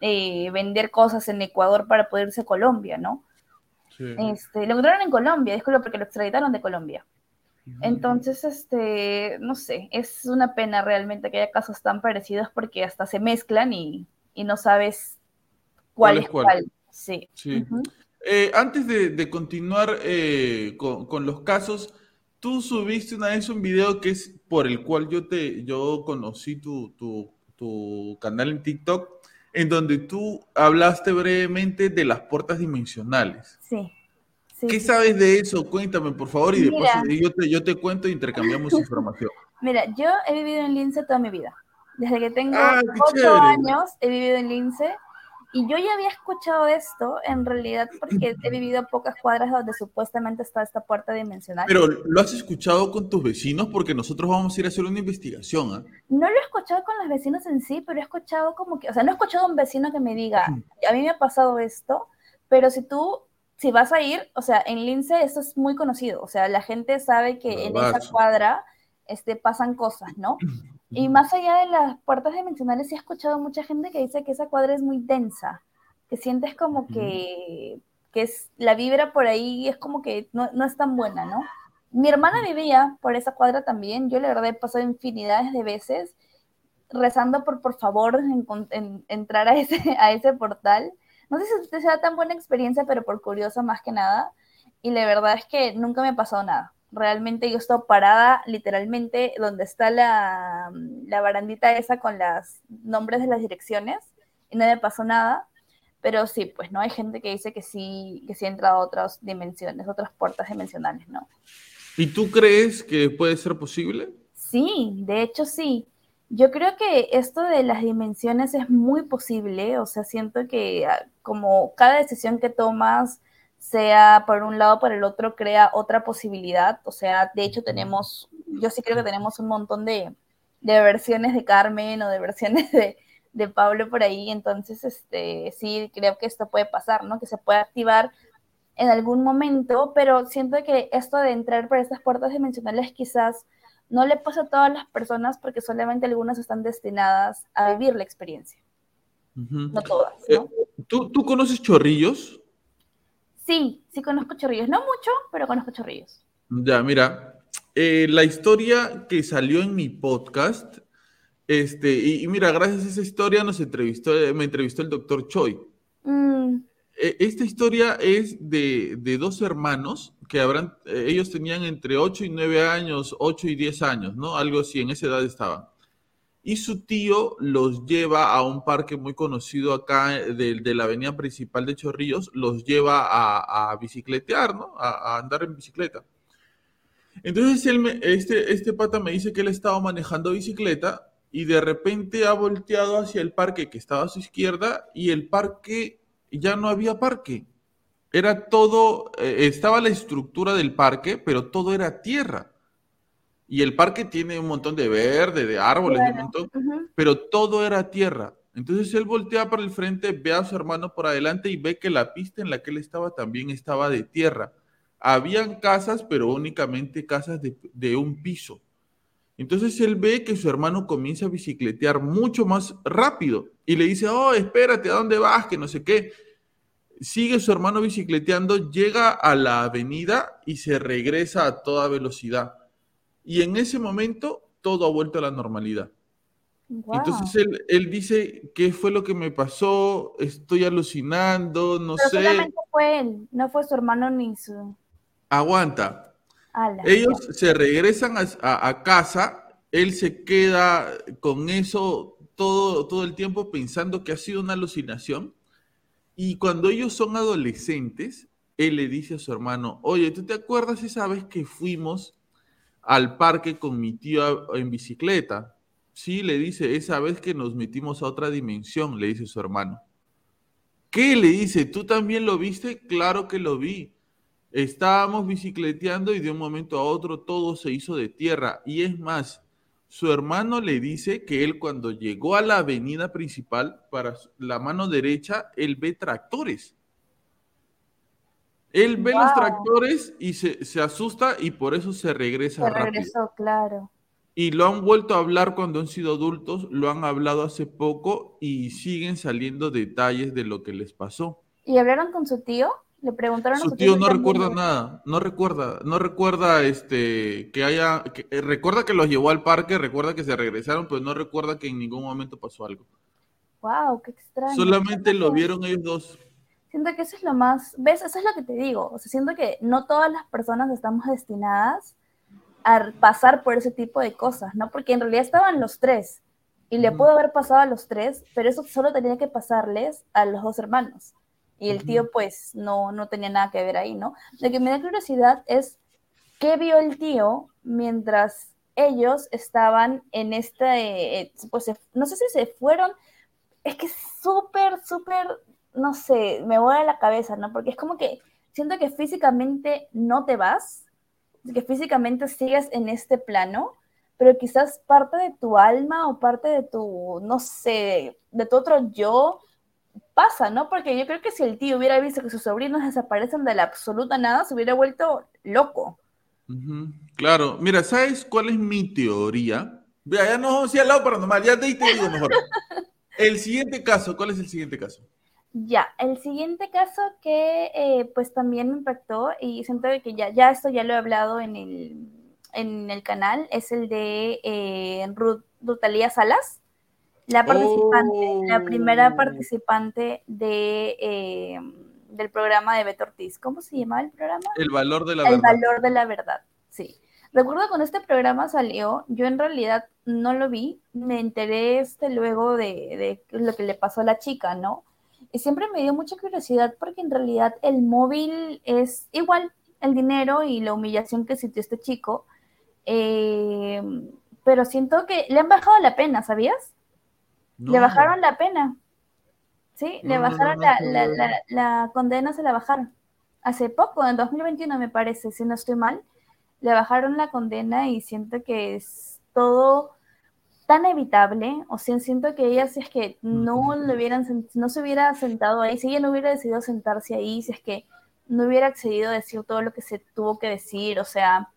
eh, vender cosas en Ecuador para poder irse a Colombia, ¿no? Sí. Este, lo encontraron en Colombia, disculpa, porque lo extraditaron de Colombia. Entonces, este, no sé, es una pena realmente que haya casos tan parecidos porque hasta se mezclan y, y no sabes cuál, es cuál. Sí. Eh, antes de, continuar eh, con, los casos, tú subiste una vez un video que es por el cual yo te yo conocí tu, tu, tu canal en TikTok, en donde tú hablaste brevemente de las puertas dimensionales. Sí. ¿Qué sabes de eso? Cuéntame, por favor, y después yo te, yo te cuento e intercambiamos [laughs] información. Mira, yo he vivido en Lince toda mi vida. Desde que tengo ah, ocho años he vivido en Lince y yo ya había escuchado esto, en realidad, porque he vivido a pocas cuadras donde supuestamente está esta puerta dimensional. Pero ¿lo has escuchado con tus vecinos? Porque nosotros vamos a ir a hacer una investigación. ¿ah? No lo he escuchado con los vecinos en sí, pero he escuchado como que, o sea, no he escuchado a un vecino que me diga, a mí me ha pasado esto, pero si tú, si vas a ir, o sea, en Lince eso es muy conocido, o sea, la gente sabe que en esa cuadra este, pasan cosas, ¿no? Y más allá de las puertas dimensionales, sí he escuchado mucha gente que dice que esa cuadra es muy densa, que sientes como que, que es, la vibra por ahí es como que no, no, es tan buena, ¿no? Mi hermana vivía por esa cuadra también, yo la verdad he pasado infinidades de veces rezando por por favor en, entrar a [laughs] ese, a ese portal. No sé si sea tan buena experiencia, pero por curiosa más que nada. Y la verdad es que nunca me ha pasado nada. Realmente yo he estado parada literalmente donde está la, la barandita esa con los nombres de las direcciones y no me pasó nada. Pero sí, pues no hay gente que dice que sí, que sí ha entrado a otras dimensiones, otras puertas dimensionales, ¿no? ¿Y tú crees que puede ser posible? Sí, de hecho sí. Yo creo que esto de las dimensiones es muy posible, o sea, siento que ah, como cada decisión que tomas sea por un lado o por el otro, crea otra posibilidad. O sea, de hecho tenemos, yo sí creo que tenemos un montón de, versiones de Carmen o de versiones [laughs] de, de, Pablo por ahí. Entonces, este, sí creo que esto puede pasar, ¿no? Que se puede activar en algún momento, pero siento que esto de entrar por estas puertas dimensionales quizás no le pasa a todas las personas porque solamente algunas están destinadas a vivir la experiencia. No todas, ¿no? Eh, ¿tú, ¿Tú conoces chorrillos? Sí, sí conozco chorrillos. No mucho, pero conozco chorrillos. Ya, mira, eh, la historia que salió en mi podcast, este, y, mira, gracias a esa historia nos entrevistó, me entrevistó el doctor Choi. Mm. E, esta historia es de, dos hermanos que habrán, eh, ellos tenían entre 8 y 9 años, 8 y 10 años, ¿no? Algo así, en esa edad estaban y su tío los lleva a un parque muy conocido acá eh, de, la avenida principal de Chorrillos, los lleva a, bicicletear, ¿no? A, andar en bicicleta. Entonces este, este pata me dice que él estaba manejando bicicleta y de repente ha volteado hacia el parque que estaba a su izquierda y el parque ya no había parque. Era todo, eh, estaba la estructura del parque, pero todo era tierra y el parque tiene un montón de verde, de árboles, un montón, pero todo era tierra. Entonces él voltea para el frente, ve a su hermano por adelante y ve que la pista en la que él estaba también estaba de tierra. Habían casas, pero únicamente casas de, de un piso. Entonces él ve que su hermano comienza a bicicletear mucho más rápido y le dice, oh, espérate, ¿a dónde vas? Que no sé qué. Sigue su hermano bicicleteando, llega a la avenida y se regresa a toda velocidad y en ese momento todo ha vuelto a la normalidad. Entonces él, dice, ¿qué fue lo que me pasó? Estoy alucinando, no sé. Solamente fue él, no fue su hermano ni su... Aguanta. Ellos se regresan a, casa, él se queda con eso todo, todo el tiempo pensando que ha sido una alucinación Y cuando ellos son adolescentes, él le dice a su hermano, oye, ¿tú te acuerdas esa vez que fuimos al parque con mi tío en bicicleta? Sí, le dice, esa vez que nos metimos a otra dimensión, le dice su hermano. ¿Qué? Le dice, ¿tú también lo viste? Claro que lo vi. Estábamos bicicleteando y de un momento a otro todo se hizo de tierra. Y es más, su hermano le dice que él cuando llegó a la avenida principal, para la mano derecha, él ve tractores. Él ve los tractores y se, asusta y por eso se regresa. Se regresó, claro. Y lo han vuelto a hablar cuando han sido adultos, lo han hablado hace poco y siguen saliendo detalles de lo que les pasó. ¿Y hablaron con su tío? Le preguntaron su a su tío. no recuerda nada, no recuerda, no recuerda este que haya, eh, recuerda que los llevó al parque, recuerda que se regresaron, pero no recuerda que en ningún momento pasó algo. Wow, qué extraño. Solamente lo vieron ellos dos. Siento que eso es lo más, ves, eso es lo que te digo, o sea, siento que no todas las personas estamos destinadas a pasar por ese tipo de cosas, ¿no? Porque en realidad estaban los tres y le pudo haber pasado a los tres, pero eso solo tenía que pasarles a los dos hermanos. Y el tío pues no, no tenía nada que ver ahí, ¿no? Lo que me da curiosidad es qué vio el tío mientras ellos estaban en este, eh, pues no sé si se fueron, es que es súper, súper no sé, me voy a la cabeza, ¿no? Porque es como que siento que físicamente no te vas, que físicamente sigues en este plano, pero quizás parte de tu alma o parte de tu, no sé, de tu otro yo pasa, ¿no? Porque yo creo que si el tío hubiera visto que sus sobrinos desaparecen de la absoluta nada, se hubiera vuelto loco. Claro, mira, ¿sabes cuál es mi teoría? Vea, ya no vamos al lado paranormal, ya te digo mejor. [laughs] El siguiente caso, ¿cuál es el siguiente caso? Ya, el siguiente caso que eh, pues también me impactó y siento que ya, ya esto ya lo he hablado en el, en el canal, es el de eh, Ruth Rutalía Salas, la participante, la primera oh. participante de, eh, del programa de Beto Ortiz. ¿Cómo se llama el programa? El valor de la verdad. El valor de la verdad, sí. Recuerdo cuando este programa salió, yo en realidad no lo vi, me enteré este luego de, de lo que le pasó a la chica, ¿no? Y siempre me dio mucha curiosidad porque en realidad el móvil es igual, el dinero y la humillación que sintió este chico, eh, pero siento que le han bajado la pena, ¿sabías? Le bajaron la pena. Sí, le bajaron la, la, la, condena, se la bajaron. Hace poco, en 2021 me parece, si no estoy mal, le bajaron la condena y siento que es todo tan evitable, o sea, siento que ella si es que no le hubieran, no se hubiera sentado ahí, si ella no hubiera decidido sentarse ahí, si es que no hubiera accedido a decir todo lo que se tuvo que decir, o sea,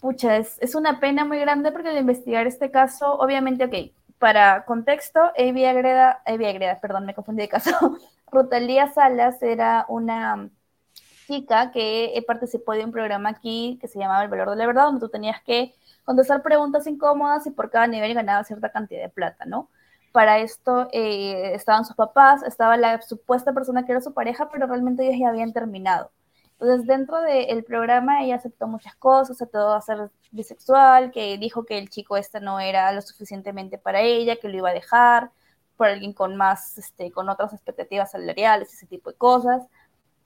pucha, es, es una pena muy grande porque al investigar este caso, obviamente, ok, para contexto, Evi Agreda, Evi Agreda, perdón, me confundí de caso, [laughs] Rutalía Salas era una chica que participó de un programa aquí que se llamaba El Valor de la Verdad, donde tú tenías que contestar preguntas incómodas y por cada nivel ganaba cierta cantidad de plata, ¿no? Para esto eh, estaban sus papás, estaba la supuesta persona que era su pareja, pero realmente ellos ya habían terminado. Entonces, dentro del programa, ella aceptó muchas cosas, aceptó a ser bisexual, que dijo que el chico este no era lo suficientemente para ella, que lo iba a dejar por alguien con más, este, con otras expectativas salariales, ese tipo de cosas.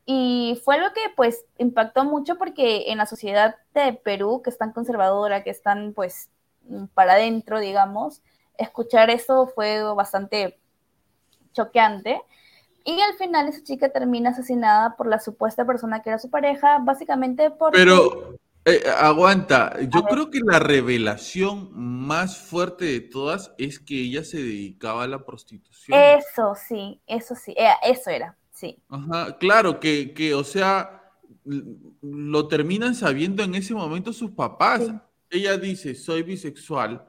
Y fue lo que pues impactó mucho porque en la sociedad de Perú, que es tan conservadora, que están pues para adentro, digamos, escuchar eso fue bastante choqueante. Y al final esa chica termina asesinada por la supuesta persona que era su pareja, básicamente por... Pero, eh, aguanta, yo creo que la revelación más fuerte de todas es que ella se dedicaba a la prostitución. Eso sí, eso sí, eh, eso era. Sí. Ajá, claro, que, que, o sea, lo terminan sabiendo en ese momento sus papás. Ella dice, soy bisexual,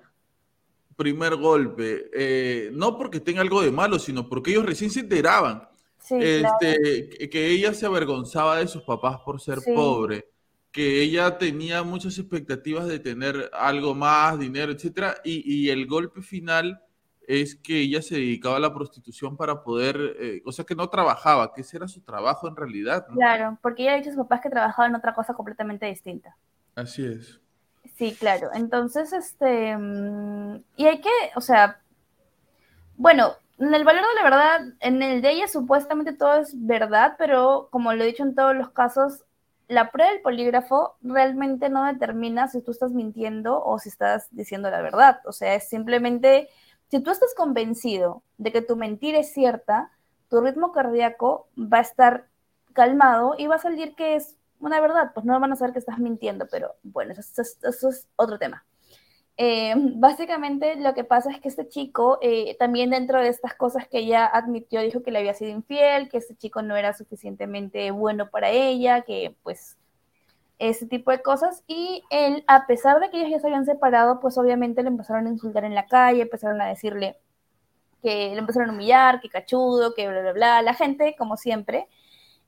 primer golpe, eh, no porque tenga algo de malo, sino porque ellos recién se enteraban. este, que, ella se avergonzaba de sus papás por ser pobre, que ella tenía muchas expectativas de tener algo más, dinero, etcétera, y, y el golpe final es que ella se dedicaba a la prostitución para poder, eh, o sea, que no trabajaba, que ese era su trabajo en realidad. Claro, porque ella ha dicho a sus papás que trabajaba en otra cosa completamente distinta. Así es. Sí, claro. Entonces, este, mm, y hay que, o sea, bueno, En el valor de la verdad, en el de ella supuestamente todo es verdad, pero como lo he dicho en todos los casos, la prueba del polígrafo realmente no determina si tú estás mintiendo o si estás diciendo la verdad. O sea, es simplemente, si tú estás convencido de que tu mentira es cierta, tu ritmo cardíaco va a estar calmado y va a salir que es una verdad. Pues no van a saber que estás mintiendo, pero bueno, eso, es otro tema. Eh, básicamente lo que pasa es que este chico, eh, también dentro de estas cosas que ella admitió, dijo que le había sido infiel, que este chico no era suficientemente bueno para ella, que pues ese tipo de cosas. Y él, a pesar de que ellos ya se habían separado, pues obviamente le empezaron a insultar en la calle, empezaron a decirle que le empezaron a humillar, que cachudo, que bla, bla, bla, la gente, como siempre.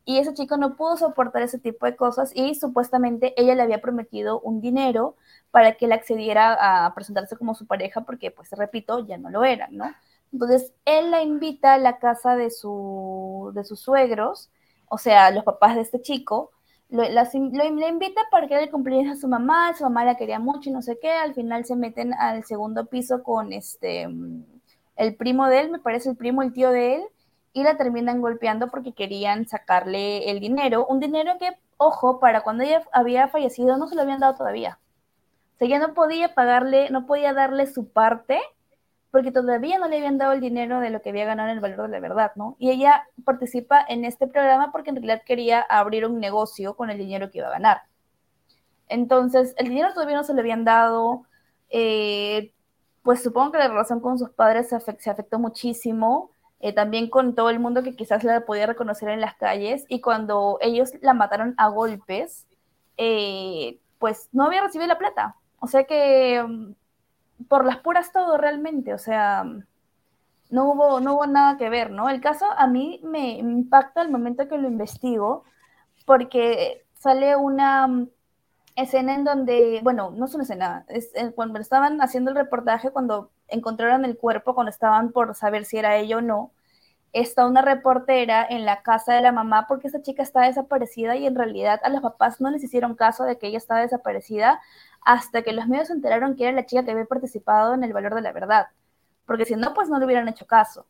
Y ese chico no pudo soportar ese tipo de cosas y supuestamente ella le había prometido un dinero para que él accediera a presentarse como su pareja, porque, pues, repito, ya no lo era, ¿no? Entonces, él la invita a la casa de, su, de sus suegros, o sea, los papás de este chico, lo, invita para que le cumpleaños a su mamá, su mamá la quería mucho y no sé qué, al final se meten al segundo piso con este, el primo de él, me parece el primo, el tío de él, y la terminan golpeando porque querían sacarle el dinero, un dinero que, ojo, para cuando ella había fallecido no se lo habían dado todavía. Sea, ya no podía pagarle, no podía darle su parte porque todavía no le habían dado el dinero de lo que había ganado en el valor de la verdad, ¿no? Y ella participa en este programa porque en realidad quería abrir un negocio con el dinero que iba a ganar. Entonces, el dinero todavía no se le habían dado, eh, pues supongo que la relación con sus padres se, afectó muchísimo, eh, también con todo el mundo que quizás la podía reconocer en las calles, y cuando ellos la mataron a golpes, eh, pues no había recibido la plata, o sea que mm, por las puras todo realmente, o sea, no hubo, no hubo nada que ver, ¿no? El caso a mí me impacta el momento que lo investigo, porque sale una mm, escena en donde, bueno, no es una escena, es eh, cuando estaban haciendo el reportaje, cuando encontraron el cuerpo, cuando estaban por saber si era ella o no, está una reportera en la casa de la mamá porque esa chica está desaparecida y en realidad a los papás no les hicieron caso de que ella estaba desaparecida hasta que los medios se enteraron que era la chica que había participado en el valor de la verdad, porque si no, pues no le hubieran hecho caso.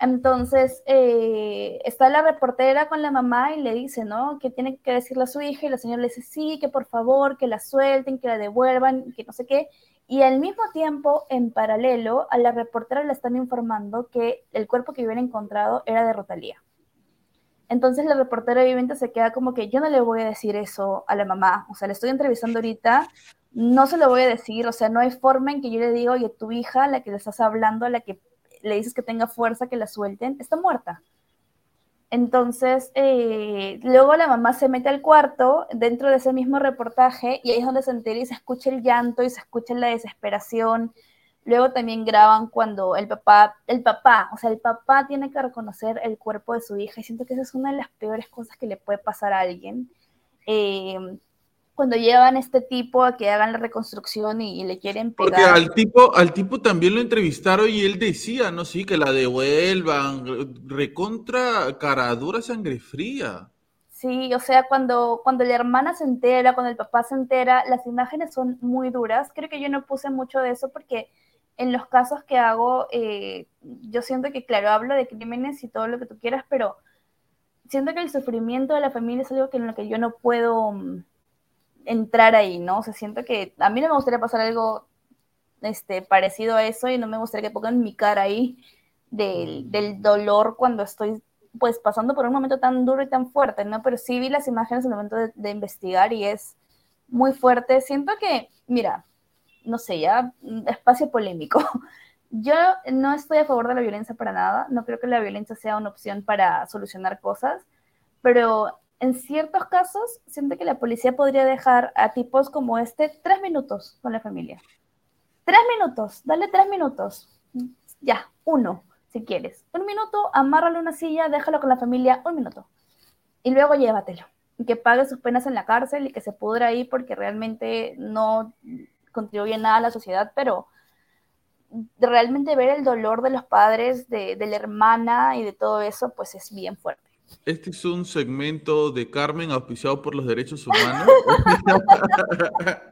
Entonces, eh, está la reportera con la mamá y le dice, ¿no? Que tiene que decirle a su hija y la señora le dice, sí, que por favor, que la suelten, que la devuelvan, que no sé qué. Y al mismo tiempo, en paralelo, a la reportera le están informando que el cuerpo que habían encontrado era de Rotalía. Entonces la reportera obviamente se queda como que yo no le voy a decir eso a la mamá, o sea, le estoy entrevistando ahorita, no se lo voy a decir, o sea, no hay forma en que yo le diga, oye, tu hija, la que le estás hablando, la que le dices que tenga fuerza, que la suelten, está muerta. Entonces, eh, luego la mamá se mete al cuarto dentro de ese mismo reportaje y ahí es donde se entera y se escucha el llanto y se escucha la desesperación. Luego también graban cuando el papá, el papá, o sea, el papá tiene que reconocer el cuerpo de su hija y siento que esa es una de las peores cosas que le puede pasar a alguien. Eh, cuando llevan este tipo a que hagan la reconstrucción y, le quieren pegar. Porque al tipo, al tipo también lo entrevistaron y él decía, no sí, que la devuelvan, recontra cara dura, sangre fría. Sí, o sea, cuando, cuando la hermana se entera, cuando el papá se entera, las imágenes son muy duras. Creo que yo no puse mucho de eso porque en los casos que hago, eh, yo siento que, claro, hablo de crímenes y todo lo que tú quieras, pero siento que el sufrimiento de la familia es algo que en lo que yo no puedo mm, entrar ahí, ¿no? O sea, siento que a mí no me gustaría pasar algo este, parecido a eso y no me gustaría que pongan mi cara ahí del, dolor cuando estoy pues pasando por un momento tan duro y tan fuerte, ¿no? Pero sí vi las imágenes en el momento de, investigar y es muy fuerte. Siento que, mira, no sé, ya espacio polémico. [laughs] Yo no estoy a favor de la violencia para nada, no creo que la violencia sea una opción para solucionar cosas, pero en ciertos casos, siento que la policía podría dejar a tipos como este tres minutos con la familia. Tres minutos, dale tres minutos. Ya, uno, si quieres. Un minuto, amárralo a una silla, déjalo con la familia, un minuto. Y luego llévatelo. Y que pague sus penas en la cárcel y que se pudra ahí porque realmente no contribuye nada a la sociedad, pero realmente ver el dolor de los padres, de, de la hermana y de todo eso, pues es bien fuerte. Este es un segmento de Carmen auspiciado por los derechos humanos. [laughs]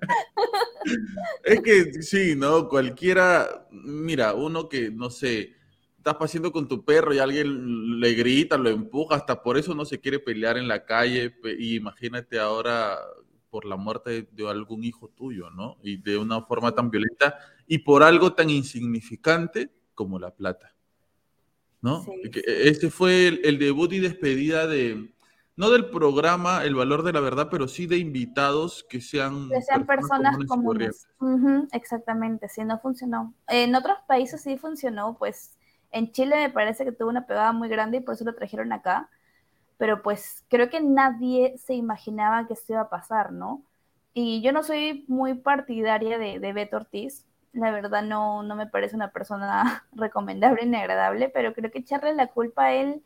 es que sí, ¿no? Cualquiera, mira, uno que, no sé, estás paseando con tu perro y alguien le grita, lo empuja, hasta por eso no se quiere pelear en la calle. Y imagínate ahora por la muerte de, algún hijo tuyo, ¿no? Y de una forma tan violenta y por algo tan insignificante como la plata, ¿no? Este fue el, debut y despedida de, no del programa El Valor de la Verdad, pero sí de invitados que sean, que sean personas, comunes. exactamente, sí, no funcionó. En otros países sí funcionó, pues en Chile me parece que tuvo una pegada muy grande y por eso lo trajeron acá pero pues creo que nadie se imaginaba que esto iba a pasar, ¿no? Y yo no soy muy partidaria de, de Beto Ortiz, la verdad no, no me parece una persona [laughs] recomendable ni agradable, pero creo que echarle la culpa a él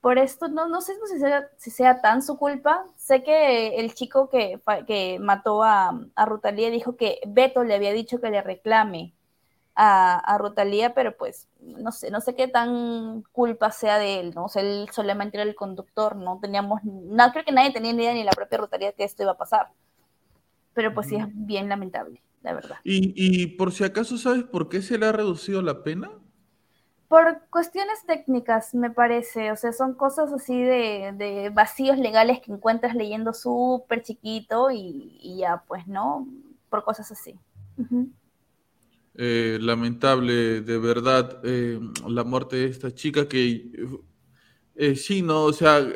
por esto, no, no sé si sea, si sea tan su culpa. Sé que el chico que, que mató a, a Rutalía dijo que Beto le había dicho que le reclame a, a Rotalía, pero pues no sé, no sé qué tan culpa sea de él, ¿no? O sea, él solamente era el conductor, no teníamos, no creo que nadie tenía ni idea ni la propia Rotalía que esto iba a pasar. Pero pues sí es bien lamentable, la verdad. ¿Y, y por si acaso sabes por qué se le ha reducido la pena? Por cuestiones técnicas, me parece. O sea, son cosas así de, de vacíos legales que encuentras leyendo súper chiquito y, y, ya, pues, ¿no? Por cosas así. Eh, lamentable, de verdad, eh, la muerte de esta chica que eh, sí, no, o sea,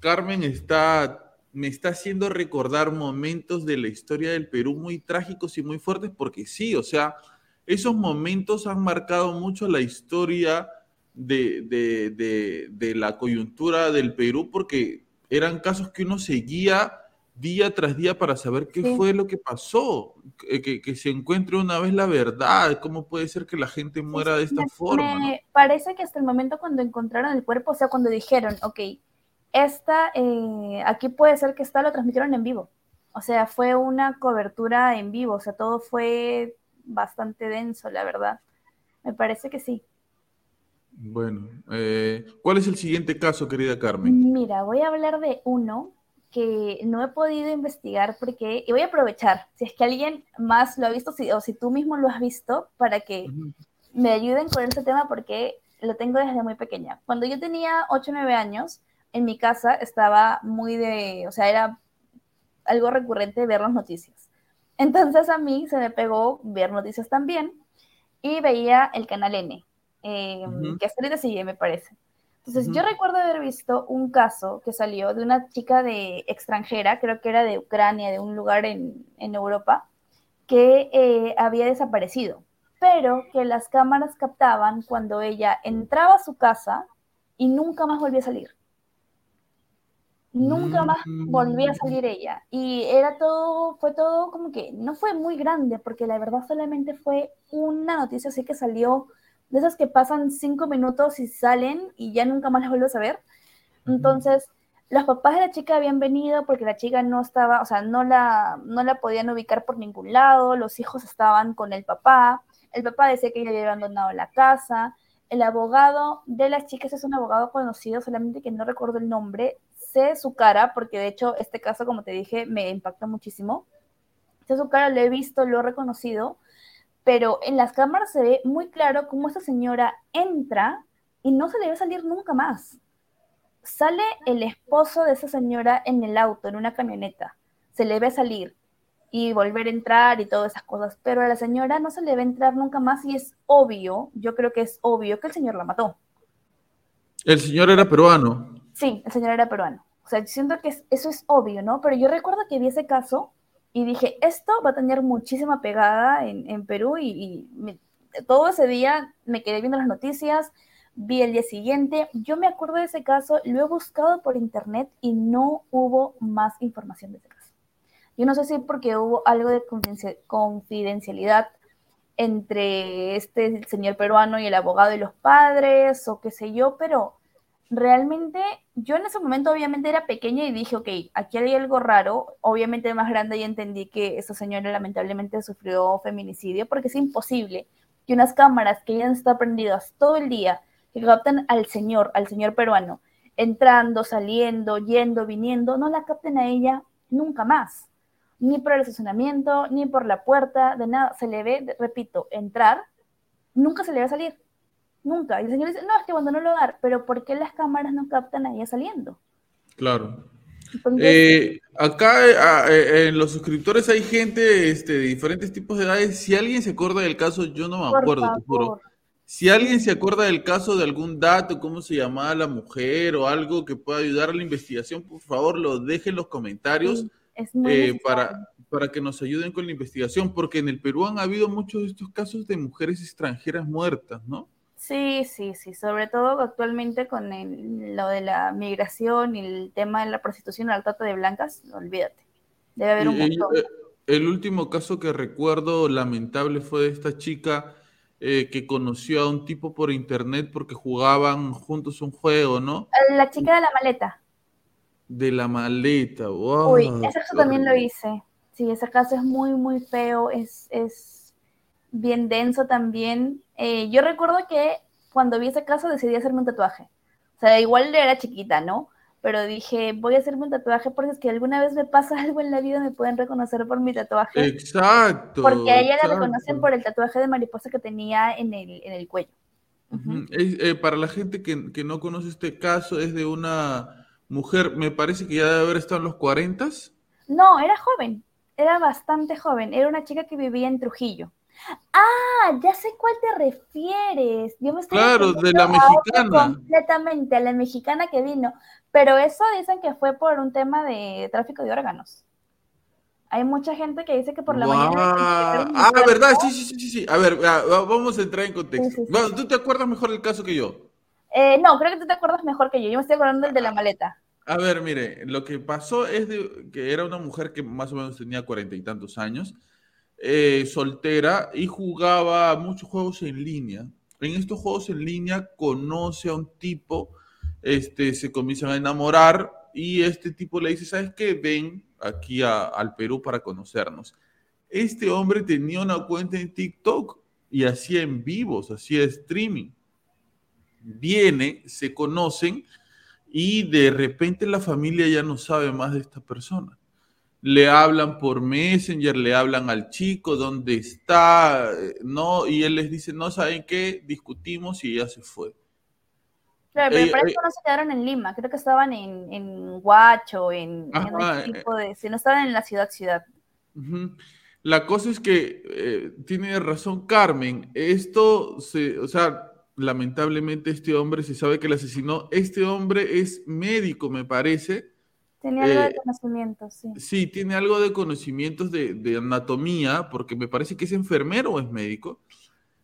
Carmen está, me está haciendo recordar momentos de la historia del Perú muy trágicos y muy fuertes, porque sí, o sea, esos momentos han marcado mucho la historia de, de, de la coyuntura del Perú, porque eran casos que uno seguía día tras día para saber qué fue lo que pasó, que, que, se encuentre una vez la verdad, cómo puede ser que la gente muera de esta forma. Me parece que hasta el momento cuando encontraron el cuerpo, o sea, cuando dijeron, ok, esta, eh, aquí puede ser que está, lo transmitieron en vivo. O sea, fue una cobertura en vivo, o sea, todo fue bastante denso, la verdad. Me parece que sí. Bueno, eh, ¿cuál es el siguiente caso, querida Carmen? Mira, voy a hablar de uno que no he podido investigar porque, y voy a aprovechar, si es que alguien más lo ha visto o si tú mismo lo has visto, para que me ayuden con este tema porque lo tengo desde muy pequeña. Cuando yo tenía 8 o 9 años, en mi casa estaba muy de, o sea, era algo recurrente ver las noticias. Entonces a mí se me pegó ver noticias también y veía el canal N, eh, que hasta ahorita sigue, me parece. Entonces, yo recuerdo haber visto un caso que salió de una chica de extranjera, creo que era de Ucrania, de un lugar en, Europa, que eh, había desaparecido, pero que las cámaras captaban cuando ella entraba a su casa y nunca más volvía a salir. Nunca más volvía a mm. salir ella. Y era todo, fue todo como que no fue muy grande, porque la verdad solamente fue una noticia así que salió de esas que pasan cinco minutos y salen y ya nunca más las vuelves a ver. Entonces, los papás de la chica habían venido porque la chica no estaba, o sea, no la, no la podían ubicar por ningún lado, los hijos estaban con el papá, el papá decía que ella había abandonado la casa, el abogado de las chicas es un abogado conocido, solamente que no recuerdo el nombre, sé su cara, porque de hecho este caso, como te dije, me impacta muchísimo. Sé su cara, lo he visto, lo he reconocido, pero en las cámaras se ve muy claro cómo esa señora entra y no se le ve salir nunca más. Sale el esposo de esa señora en el auto, en una camioneta. Se le ve salir y volver a entrar y todas esas cosas, pero a la señora no se le ve entrar nunca más y es obvio, yo creo que es obvio que el señor la mató. El señor era peruano. Sí, el señor era peruano. O sea, siento que eso es obvio, ¿no? Pero yo recuerdo que vi ese caso y dije, esto va a tener muchísima pegada en, Perú y, todo ese día me quedé viendo las noticias, vi el día siguiente, yo me acuerdo de ese caso, lo he buscado por internet y no hubo más información de ese caso. Yo no sé si porque hubo algo de confidencialidad entre este señor peruano y el abogado y los padres o qué sé yo, pero realmente yo en ese momento obviamente era pequeña y dije, ok, aquí hay algo raro, obviamente más grande y entendí que esa señora lamentablemente sufrió feminicidio porque es imposible que unas cámaras que ya estado prendidas todo el día, que capten al señor, al señor peruano, entrando, saliendo, yendo, viniendo, no la capten a ella nunca más, ni por el estacionamiento, ni por la puerta, de nada, se le ve, repito, entrar, nunca se le ve salir nunca. Y el señor dice, no, es que abandonó el hogar, pero ¿por qué las cámaras no captan a ella saliendo? Claro. Eh, acá eh, eh, en los suscriptores hay gente este, de diferentes tipos de edades. Si alguien se acuerda del caso, yo no me acuerdo, te juro. Si alguien se acuerda del caso de algún dato, cómo se llamaba la mujer o algo que pueda ayudar a la investigación, por favor lo deje en los comentarios para, para que nos ayuden con la investigación, porque en el Perú han habido muchos de estos casos de mujeres extranjeras muertas, ¿no? Sí, sí, sí, sobre todo actualmente con lo de la migración y el tema de la prostitución y la trata de blancas, olvídate. Debe haber un montón. Eh, el último caso que recuerdo lamentable fue de esta chica eh, que conoció a un tipo por internet porque jugaban juntos un juego, ¿no? La chica de la maleta. De la maleta, wow. Uy, ese caso también lo hice. Sí, ese caso es muy, muy feo, es, es bien denso también. Eh, yo recuerdo que cuando vi ese caso decidí hacerme un tatuaje. O sea, igual era chiquita, ¿no? Pero dije, voy a hacerme un tatuaje porque es que alguna vez me pasa [laughs] algo en la vida me pueden reconocer por mi tatuaje. Exacto. Porque a ella la reconocen por el tatuaje de mariposa que tenía en el, en el cuello. Eh, para la gente que, que, no conoce este caso, es de una mujer, me parece que ya debe haber estado en los 40. No, era joven, era bastante joven, era una chica que vivía en Trujillo. Ah, ya sé cuál te refieres. Yo me estoy claro, de la mexicana. Completamente, a la mexicana que vino. Pero eso dicen que fue por un tema de tráfico de órganos. Hay mucha gente que dice que por la mañana. Ah, verdad, sí, sí, sí, sí. A ver, vamos a entrar en contexto. ¿Tú te acuerdas mejor del caso que yo? Eh, no, creo que tú te acuerdas mejor que yo. Yo me estoy acordando del de la maleta. A ver, mire, lo que pasó es de, que era una mujer que más o menos tenía cuarenta y tantos años eh, soltera y jugaba muchos juegos en línea. En estos juegos en línea conoce a un tipo, este, se comienzan a enamorar y este tipo le dice, ¿sabes qué? Ven aquí al Perú para conocernos. Este hombre tenía una cuenta en TikTok y hacía en vivos, hacía streaming. Viene, se conocen y de repente la familia ya no sabe más de esta persona le hablan por Messenger, le hablan al chico, ¿dónde está? ¿No? Y él les dice, no, ¿saben qué? Discutimos y ya se fue. Claro, pero para eso no se quedaron en Lima, creo que estaban en, en Huacho, en, en tipo de... Si no estaban en la ciudad, ciudad. La cosa es que eh, tiene razón Carmen, esto se, o sea, lamentablemente este hombre se sabe que el asesinó, este hombre es médico, me parece, Tiene algo de eh, conocimientos, sí. Sí, tiene algo de conocimientos de, anatomía, porque me parece que es enfermero o es médico.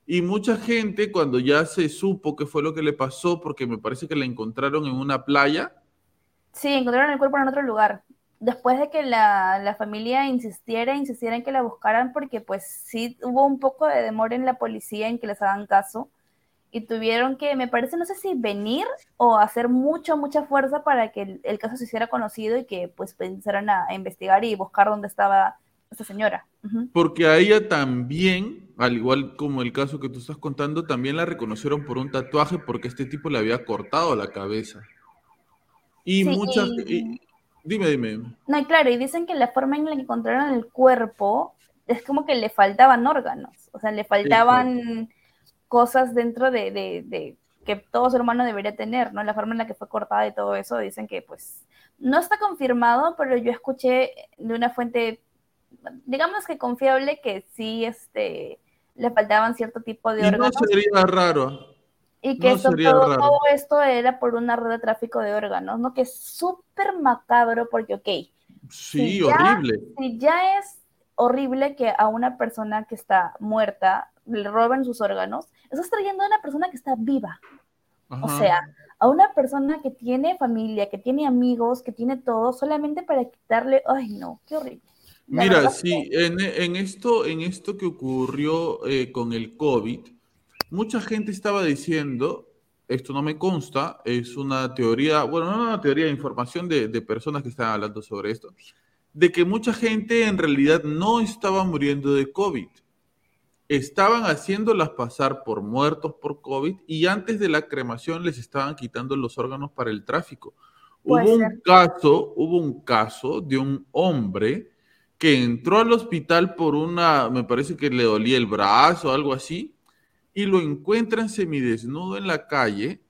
Y mucha gente, cuando ya se supo qué fue lo que le pasó, porque me parece que la encontraron en una playa. Sí, encontraron el cuerpo en otro lugar. Después de que la, la familia insistiera, insistiera en que la buscaran, porque pues sí hubo un poco de demora en la policía en que les hagan caso y tuvieron que, me parece, no sé si venir o hacer mucha, mucha fuerza para que el, caso se hiciera conocido y que pues pensaran a, investigar y buscar dónde estaba esta señora. Porque a ella también, al igual como el caso que tú estás contando, también la reconocieron por un tatuaje porque este tipo le había cortado la cabeza. Y muchas... dime, dime. No, claro, y dicen que la forma en la que encontraron el cuerpo es como que le faltaban órganos, o sea, le faltaban cosas dentro de, que todo ser humano debería tener, ¿no? La forma en la que fue cortada y todo eso, dicen que pues no está confirmado, pero yo escuché de una fuente, digamos que confiable, que sí este, le faltaban cierto tipo de órganos. No sería raro. Y que todo, esto era por una red de tráfico de órganos, ¿no? Que es súper macabro porque, ok. Sí, horrible. si ya es horrible que a una persona que está muerta le roben sus órganos, estás trayendo a una persona que está viva. O sea, a una persona que tiene familia, que tiene amigos, que tiene todo, solamente para quitarle, ay no, qué horrible. Mira, sí, en, esto, en esto que ocurrió eh, con el COVID, mucha gente estaba diciendo, esto no me consta, es una teoría, bueno, no una teoría de información de, de personas que están hablando sobre esto, de que mucha gente en realidad no estaba muriendo de COVID estaban haciéndolas pasar por muertos por COVID y antes de la cremación les estaban quitando los órganos para el tráfico. Hubo un caso, hubo un caso de un hombre que entró al hospital por una, me parece que le dolía el brazo o algo así, y lo encuentran semidesnudo en la calle,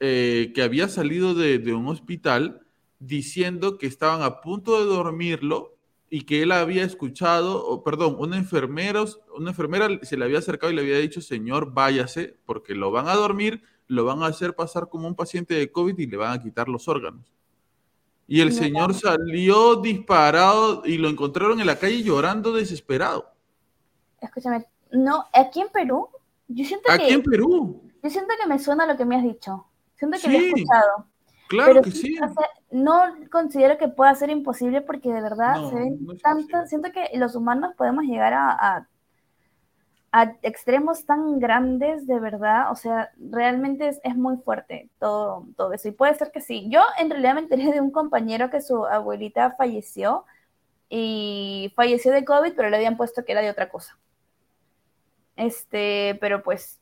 eh, que había salido de, de un hospital diciendo que estaban a punto de dormirlo y que él había escuchado, o, perdón, una enfermera, una enfermera se le había acercado y le había dicho, señor, váyase, porque lo van a dormir, lo van a hacer pasar como un paciente de COVID y le van a quitar los órganos. Y el señor salió disparado y lo encontraron en la calle llorando desesperado. Escúchame, no, aquí en Perú, yo siento aquí que... en Perú. Yo siento que me suena lo que me has dicho. Siento que lo he escuchado. Claro que sí. no considero que pueda ser imposible porque de verdad se ven tanto, siento que los humanos podemos llegar a, a, extremos tan grandes de verdad, o sea, realmente es, es, muy fuerte todo, todo eso. Y puede ser que sí. Yo en realidad me enteré de un compañero que su abuelita falleció y falleció de COVID, pero le habían puesto que era de otra cosa. Este, pero pues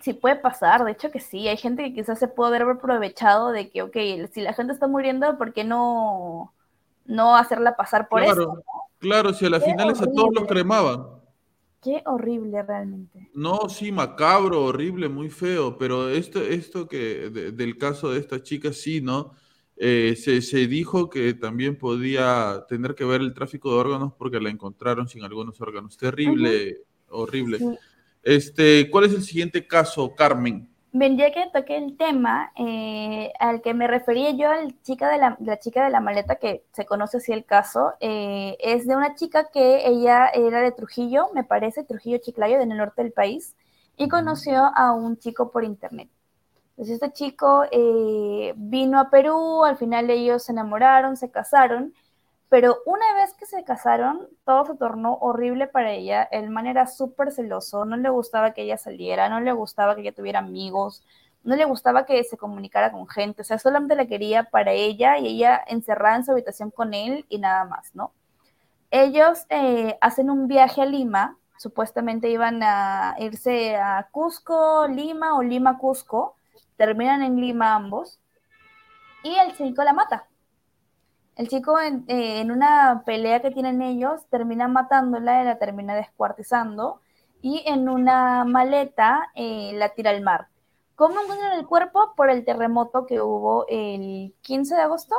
sí puede pasar, de hecho que sí, hay gente que quizás se puede haber aprovechado de que, ok, si la gente está muriendo, ¿por qué no, no hacerla pasar por eso? Claro, si a las finales a todos los cremaban. Qué horrible realmente. No, sí, macabro, horrible, muy feo, pero esto, esto que del caso de esta chica, sí, ¿no? Eh, se, se, dijo que también podía tener que ver el tráfico de órganos porque la encontraron sin algunos órganos. Terrible, horrible. Este, ¿Cuál es el siguiente caso, Carmen? Bien, ya que toqué el tema eh, al que me refería yo, al chica de la, la, chica de la maleta, que se conoce así el caso, eh, es de una chica que ella era de Trujillo, me parece, Trujillo Chiclayo, en el norte del país, y conoció a un chico por internet. Entonces este chico eh, vino a Perú, al final ellos se enamoraron, se casaron, pero una vez que se casaron, todo se tornó horrible para ella. El man era súper celoso, no le gustaba que ella saliera, no le gustaba que ella tuviera amigos, no le gustaba que se comunicara con gente, o sea, solamente la quería para ella y ella encerrada en su habitación con él y nada más, ¿no? Ellos eh, hacen un viaje a Lima, supuestamente iban a irse a Cusco, Lima o Lima, Cusco, terminan en Lima ambos, y el chico la mata el chico eh, en, una pelea que tienen ellos termina matándola y la termina descuartizando y en una maleta eh, la tira al mar. ¿Cómo encuentran el cuerpo? Por el terremoto que hubo el 15 de agosto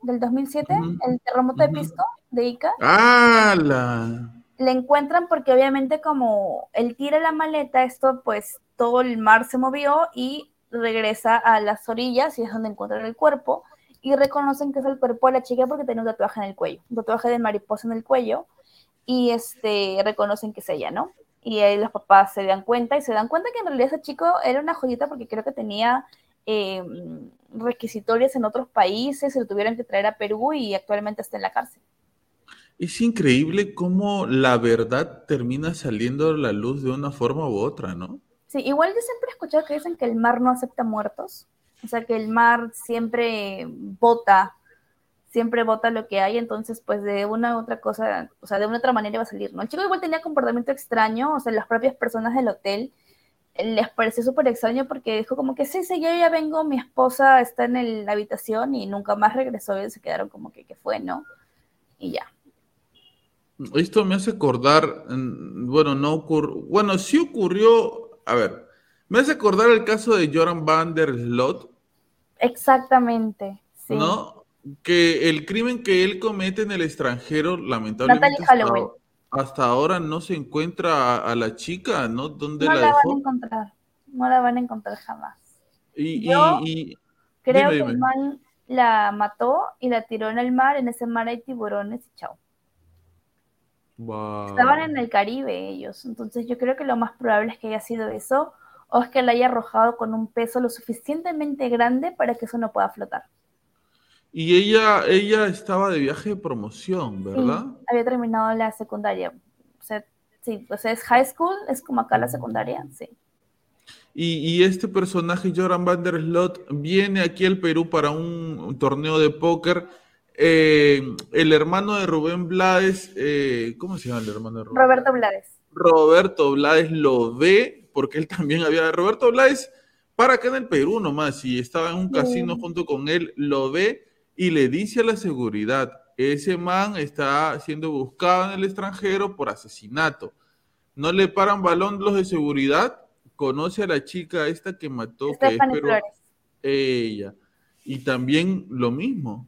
del 2007, el terremoto de Pisco, de Ica. ¡Hala! Le encuentran porque obviamente como él tira la maleta, esto pues todo el mar se movió y regresa a las orillas y es donde encuentran el cuerpo y reconocen que es el cuerpo de la chica porque tiene un tatuaje en el cuello, un tatuaje de mariposa en el cuello y este reconocen que es ella, ¿no? Y ahí los papás se dan cuenta y se dan cuenta que en realidad ese chico era una joyita porque creo que tenía eh, requisitorios en otros países, se lo tuvieron que traer a Perú y actualmente está en la cárcel. Es increíble cómo la verdad termina saliendo a la luz de una forma u otra, ¿no? Sí, igual yo siempre he escuchado que dicen que el mar no acepta muertos. O sea que el mar siempre bota, siempre bota lo que hay, entonces pues de una u otra cosa, o sea, de una otra manera va a salir, ¿no? El chico igual tenía comportamiento extraño, o sea, las propias personas del hotel les pareció súper extraño porque dijo como que sí, sí, yo ya vengo, mi esposa está en la habitación y nunca más regresó y se quedaron como que, ¿qué fue, no? Y ya. Esto me hace acordar, bueno, no ocurrió, bueno, sí ocurrió, a ver, me hace acordar el caso de Joran van der Slot. Exactamente, sí. ¿No? Que el crimen que él comete en el extranjero, lamentablemente, hasta, ahora no se encuentra a, la chica, ¿no? ¿Dónde no la, van a encontrar, no la van a encontrar jamás. Y, creo que el man la mató y la tiró en el mar, en ese mar hay tiburones y chao. Estaban en el Caribe ellos, entonces yo creo que lo más probable es que haya sido eso o es que la haya arrojado con un peso lo suficientemente grande para que eso no pueda flotar. Y ella, ella estaba de viaje de promoción, ¿verdad? Sí, había terminado la secundaria. O sea, sí, o sea, es high school, es como acá la secundaria, sí. Y, este personaje, Joran van der Slot, viene aquí al Perú para un, torneo de póker. Eh, el hermano de Rubén Blades, eh, ¿cómo se llama el hermano de Rubén? Roberto Blades. Roberto Blades lo ve porque él también había, Roberto Blades, para acá en el Perú nomás, y estaba en un casino junto con él, lo ve y le dice a la seguridad, ese man está siendo buscado en el extranjero por asesinato. no le paran balón los de seguridad, conoce a la chica esta que mató, que es, pero ella. Y también lo mismo,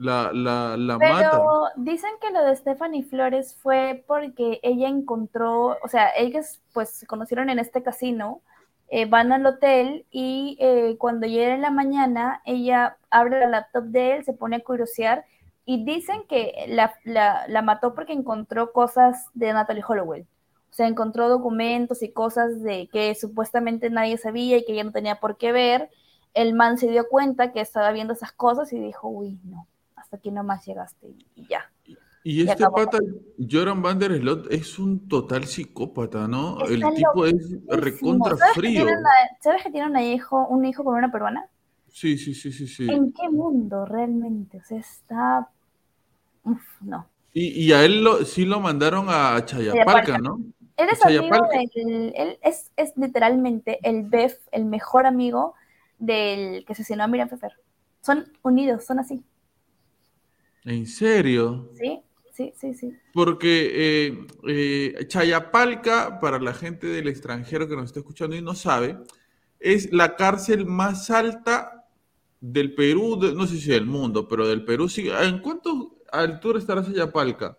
la, la, la pero dicen que lo de Stephanie Flores fue porque ella encontró, o sea, ellos pues se conocieron en este casino, eh, van al hotel y eh, cuando llega en la mañana, ella abre la laptop de él, se pone a curiosear y dicen que la, la, la mató porque encontró cosas de Natalie Holloway. O sea, encontró documentos y cosas de que supuestamente nadie sabía y que ella no tenía por qué ver. El man se dio cuenta que estaba viendo esas cosas y dijo, uy, no, hasta aquí nomás llegaste y ya. Y este pata, Joran van der Slot, es un total psicópata, ¿no? el tipo es recontra frío. ¿Sabes que tiene un hijo, un hijo con una peruana? Sí, sí, sí, sí, sí. ¿En qué mundo realmente? O sea, está... Uf, no. Y, y a él lo, sí lo mandaron a Chayapalca, ¿no? Él es amigo del, él es, es, literalmente el BEF, el mejor amigo del que asesinó a Miriam Pfeffer. Son unidos, son así. ¿En serio? Sí, sí, sí, sí. Porque eh, eh, Chayapalca, para la gente del extranjero que nos está escuchando y no sabe, es la cárcel más alta del Perú, no sé si del mundo, pero del Perú sí. ¿En cuánto altura estará Chayapalca?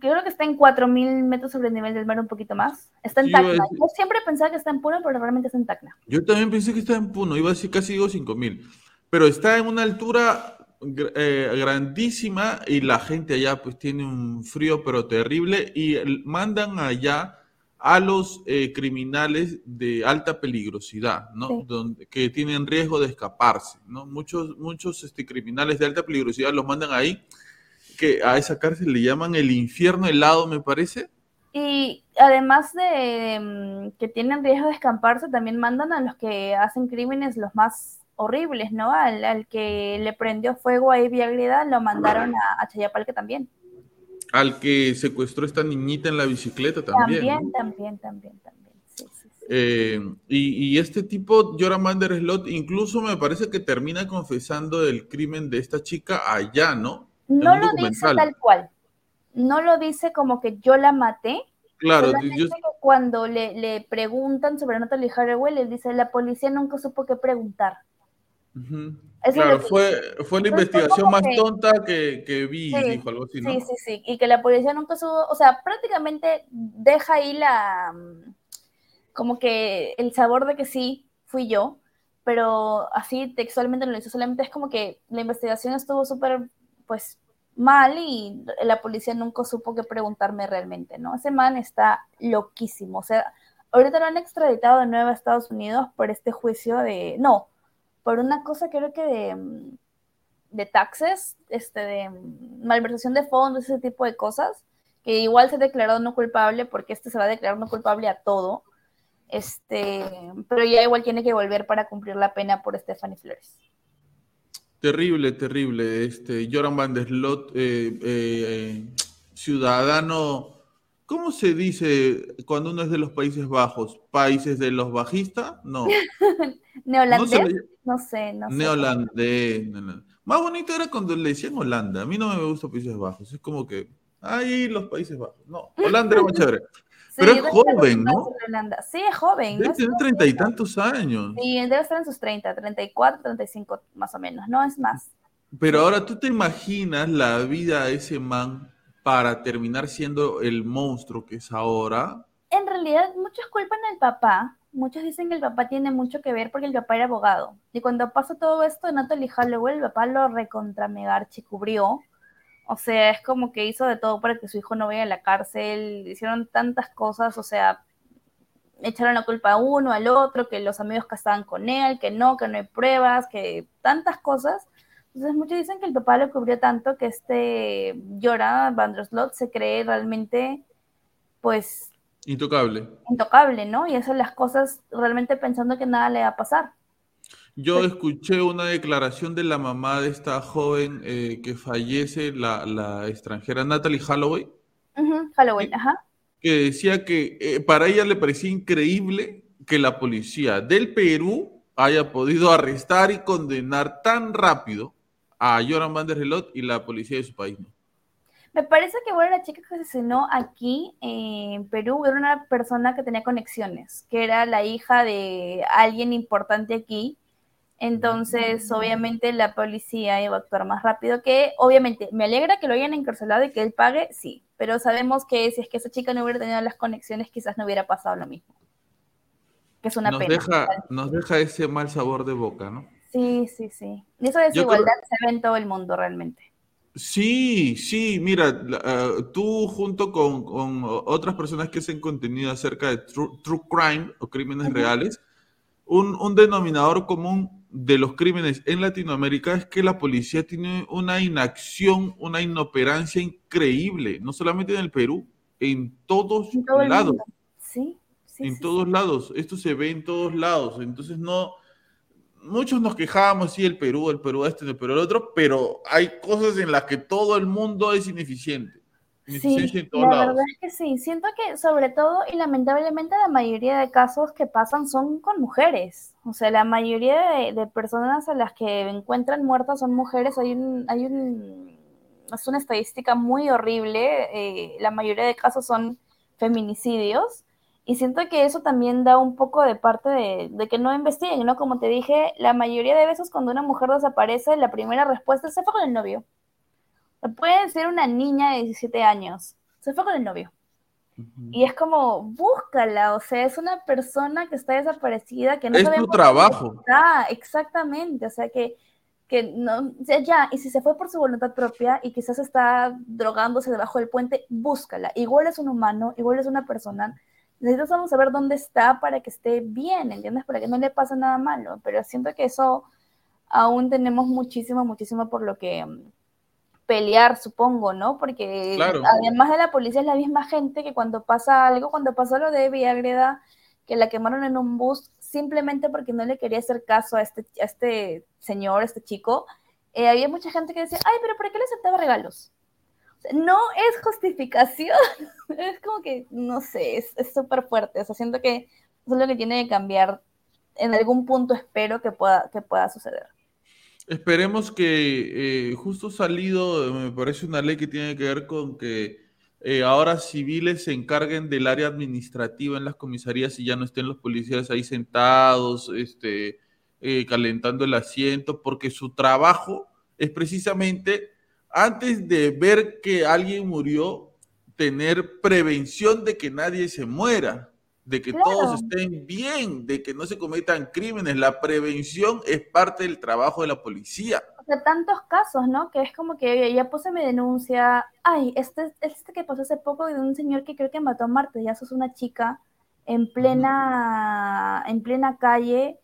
creo que está en 4.000 metros sobre el nivel del mar, un poquito más. Está en Tacna. Yo siempre pensaba que está en Puno, pero realmente está en Tacna. Yo también pensé que está en Puno, iba a decir casi digo 5.000. Pero está en una altura eh, grandísima y la gente allá pues tiene un frío pero terrible y mandan allá a los eh, criminales de alta peligrosidad, ¿no? Donde, que tienen riesgo de escaparse, ¿no? Muchos, muchos este, criminales de alta peligrosidad los mandan ahí que a esa cárcel le llaman el infierno helado, me parece. Y además de mm, que tienen riesgo de escaparse, también mandan a los que hacen crímenes los más horribles, ¿no? Al, que le prendió fuego a Agreda lo mandaron a, a, Chayapalca también. Al que secuestró esta niñita en la bicicleta también. También, también, también, también. Eh, y, este tipo, Joran van der Slot, incluso me parece que termina confesando el crimen de esta chica allá, ¿no? No lo dice tal cual. No lo dice como que yo la maté. Claro, yo... cuando le, le, preguntan sobre Natalie Haraway, le dice, la policía nunca supo qué preguntar. Claro, fue, fue la investigación más tonta que, que vi, dijo algo así, ¿no? Sí, sí, sí, y que la policía nunca supo, o sea, prácticamente deja ahí la, como que el sabor de que sí, fui yo, pero así textualmente no lo hizo, solamente es como que la investigación estuvo súper pues mal y la policía nunca supo qué preguntarme realmente, ¿no? Ese man está loquísimo, o sea, ahorita lo han extraditado de nuevo a Estados Unidos por este juicio de, no, por una cosa creo que de, de taxes, este, de malversación de fondos, ese tipo de cosas, que igual se ha declarado no culpable porque este se va a declarar no culpable a todo, este, pero ya igual tiene que volver para cumplir la pena por Stephanie Flores. Terrible, terrible. Este, Joran van der Slot, eh, eh, ciudadano, ¿cómo se dice cuando uno es de los Países Bajos? ¿Países de los bajistas? No. [laughs] ¿Neolandés? No, sé, no sé. Neolandés. Más bonito era cuando le decían Holanda. A mí no me gusta Países Bajos. Es como que, ahí los Países Bajos. No, Holanda era más [laughs] chévere. Pero es joven, ¿no? Sí, es joven. Debe tener treinta y tantos años. Sí, debe estar en sus treinta, treinta y cuatro, treinta y cinco más o menos, no es más. Pero ahora tú te imaginas la vida de ese man para terminar siendo el monstruo que es ahora. En realidad, muchos culpan al papá. Muchos dicen que el papá tiene mucho que ver porque el papá era abogado. Y cuando pasó todo esto, Natalie Holloway, el papá lo recontra cubrió o sea, es como que hizo de todo para que su hijo no vaya a la cárcel, hicieron tantas cosas, o sea, echaron la culpa a uno, al otro, que los amigos que estaban con él, que no, que no hay pruebas, que tantas cosas. Entonces muchos dicen que el papá lo cubrió tanto que este Llora, Slot, se cree realmente, pues... Intocable. Intocable, ¿no? Y hace las cosas realmente pensando que nada le va a pasar. Yo escuché una declaración de la mamá de esta joven eh, que fallece, la, extranjera Natalie Holloway. Holloway, ajá. Que decía que eh, para ella le parecía increíble que la policía del Perú haya podido arrestar y condenar tan rápido a Joran van der Helot y la policía de su país. Me parece que bueno, la chica que asesinó aquí en Perú era una persona que tenía conexiones, que era la hija de alguien importante aquí. Entonces, obviamente, la policía iba a actuar más rápido que, obviamente, me alegra que lo hayan encarcelado y que él pague, sí, pero sabemos que si es que esa chica no hubiera tenido las conexiones, quizás no hubiera pasado lo mismo. Que es una nos pena. Deja, nos deja ese mal sabor de boca, ¿no? Sí, sí, sí. Y esa desigualdad se ve en todo el mundo realmente. Sí, sí, mira, uh, tú junto con, con, otras personas que hacen contenido acerca de true, true crime o crímenes uh -huh. reales, un, un, denominador común de los crímenes en Latinoamérica es que la policía tiene una inacción, una inoperancia increíble, no solamente en el Perú, en todos en todo lados. Sí, sí, en sí, todos sí. lados, esto se ve en todos lados, entonces no muchos nos quejamos, sí, el Perú, el Perú este, el Perú el otro, pero hay cosas en las que todo el mundo es ineficiente. Sí, la verdad es que sí. Siento que sobre todo y lamentablemente la mayoría de casos que pasan son con mujeres. O sea, la mayoría de, de personas a las que encuentran muertas son mujeres. Hay un, hay un, es una estadística muy horrible. Eh, la mayoría de casos son feminicidios. Y siento que eso también da un poco de parte de, de, que no investiguen, ¿no? Como te dije, la mayoría de veces cuando una mujer desaparece, la primera respuesta es se fue con el novio. Puede ser una niña de 17 años, se fue con el novio. Uh -huh. Y es como, búscala, o sea, es una persona que está desaparecida, que no es tu trabajo. Está, exactamente, o sea, que, que no, o sea, ya, y si se fue por su voluntad propia y quizás está drogándose debajo del puente, búscala. Igual es un humano, igual es una persona necesitamos saber dónde está para que esté bien, ¿entiendes? Para que no le pase nada malo, pero siento que eso aún tenemos muchísimo, muchísimo por lo que um, pelear, supongo, ¿no? Porque claro. además de la policía es la misma gente que cuando pasa algo, cuando pasó lo de Villagreda, que la quemaron en un bus simplemente porque no le quería hacer caso a este, a este señor, a este chico, eh, había mucha gente que decía, ay, pero ¿por qué le aceptaba regalos? No es justificación, [laughs] es como que, no sé, es súper fuerte, o sea, siento que eso es lo que tiene que cambiar, en algún punto espero que pueda, que pueda suceder. Esperemos que eh, justo salido, me parece una ley que tiene que ver con que eh, ahora civiles se encarguen del área administrativa en las comisarías y ya no estén los policías ahí sentados, este, eh, calentando el asiento, porque su trabajo es precisamente antes de ver que alguien murió, tener prevención de que nadie se muera, de que claro. todos estén bien, de que no se cometan crímenes. La prevención es parte del trabajo de la policía. O sea, tantos casos, ¿no? Que es como que ya puse mi denuncia. Ay, este, este que pasó hace poco de un señor que creo que mató a Marta, ya sos una chica en plena, en plena calle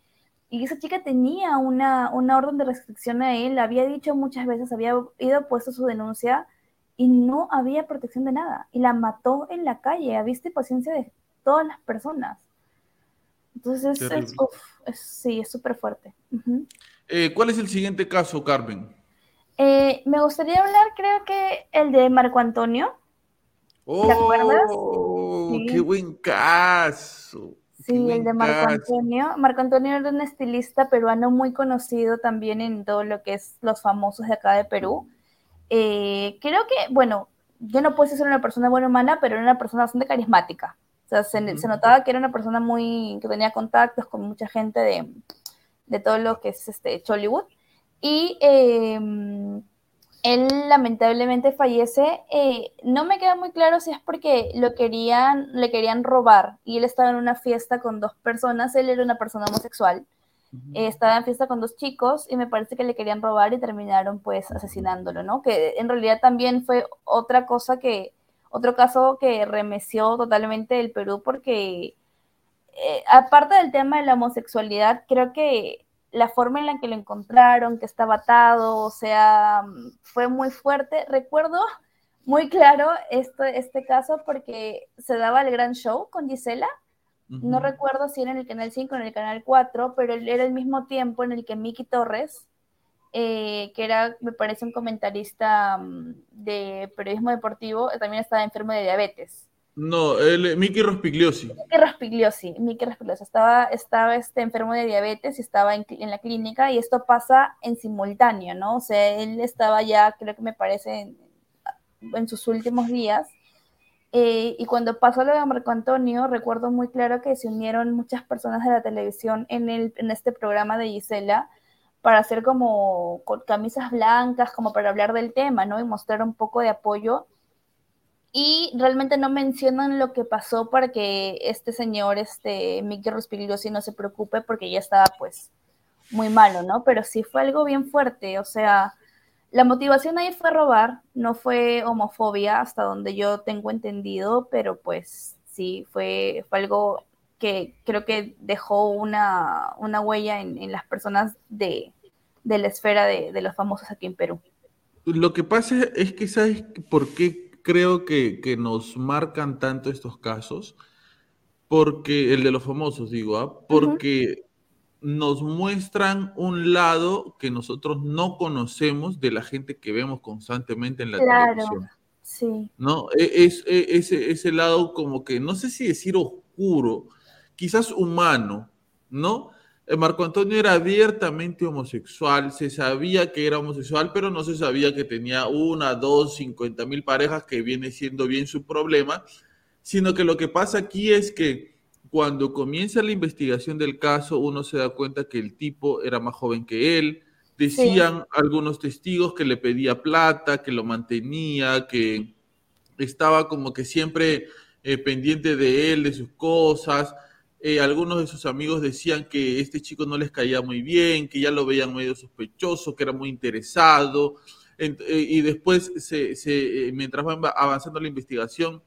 y esa chica tenía una, una orden de restricción a él, había dicho muchas veces, había ido puesto su denuncia y no había protección de nada. Y la mató en la calle, a vista y paciencia de todas las personas. Entonces, es, es, uf, es, sí, es súper fuerte. Uh -huh. eh, ¿Cuál es el siguiente caso, Carmen? Eh, me gustaría hablar, creo que el de Marco Antonio. Oh, ¿Te acuerdas? Sí. ¡Qué buen caso! Sí, el de Marco Antonio. Marco Antonio era un estilista peruano muy conocido también en todo lo que es los famosos de acá de Perú. Eh, creo que, bueno, yo no puedo ser una persona buena humana, pero era una persona bastante carismática. O sea, se, uh -huh. se, notaba que era una persona muy, que tenía contactos con mucha gente de, de todo lo que es este Chollywood. Y eh, él lamentablemente fallece. Eh, no me queda muy claro si es porque lo querían, le querían robar y él estaba en una fiesta con dos personas. Él era una persona homosexual. Uh -huh. eh, estaba en fiesta con dos chicos y me parece que le querían robar y terminaron pues asesinándolo, ¿no? Que en realidad también fue otra cosa que, otro caso que remeció totalmente el Perú porque eh, aparte del tema de la homosexualidad, creo que la forma en la que lo encontraron, que estaba atado, o sea, fue muy fuerte. Recuerdo muy claro este, este caso porque se daba el gran show con Gisela. Uh -huh. No recuerdo si era en el canal 5 o en el canal 4, pero era el mismo tiempo en el que Miki Torres, eh, que era, me parece, un comentarista um, de periodismo deportivo, también estaba enfermo de diabetes. No, el, Miki Rospigliosi. Miki Rospigliosi, Rospigliosi. Estaba, estaba este, enfermo de diabetes y estaba en, en, la clínica y esto pasa en simultáneo, ¿no? O sea, él estaba ya, creo que me parece, en sus últimos días. Eh, y cuando pasó lo de Marco Antonio, recuerdo muy claro que se unieron muchas personas de la televisión en, el, en este programa de Gisela para hacer como con camisas blancas, como para hablar del tema, ¿no? Y mostrar un poco de apoyo. Y realmente no mencionan lo que pasó para que este señor, este Mickey Rospigliosi, no se preocupe porque ya estaba pues muy malo, ¿no? Pero sí fue algo bien fuerte, o sea, la motivación ahí fue robar, no fue homofobia hasta donde yo tengo entendido, pero pues sí, fue, fue algo que creo que dejó una, una huella en, las personas de, la esfera de, los famosos aquí en Perú. Lo que pasa es que, ¿sabes por qué creo que, que nos marcan tanto estos casos? Porque, el de los famosos, digo, ¿ah? porque nos muestran un lado que nosotros no conocemos de la gente que vemos constantemente en la televisión. Sí. ¿No? E, es, e, ese, ese lado como que, no sé si decir oscuro, quizás humano, ¿no? Eh, Marco Antonio era abiertamente homosexual, se sabía que era homosexual, pero no se sabía que tenía una, dos, cincuenta mil parejas, que viene siendo bien su problema, sino que lo que pasa aquí es que cuando comienza la investigación del caso, uno se da cuenta que el tipo era más joven que él. Decían algunos testigos que le pedía plata, que lo mantenía, que estaba como que siempre eh, pendiente de él, de sus cosas. Eh, algunos de sus amigos decían que este chico no les caía muy bien, que ya lo veían medio sospechoso, que era muy interesado. Eh, y después, mientras va avanzando la investigación,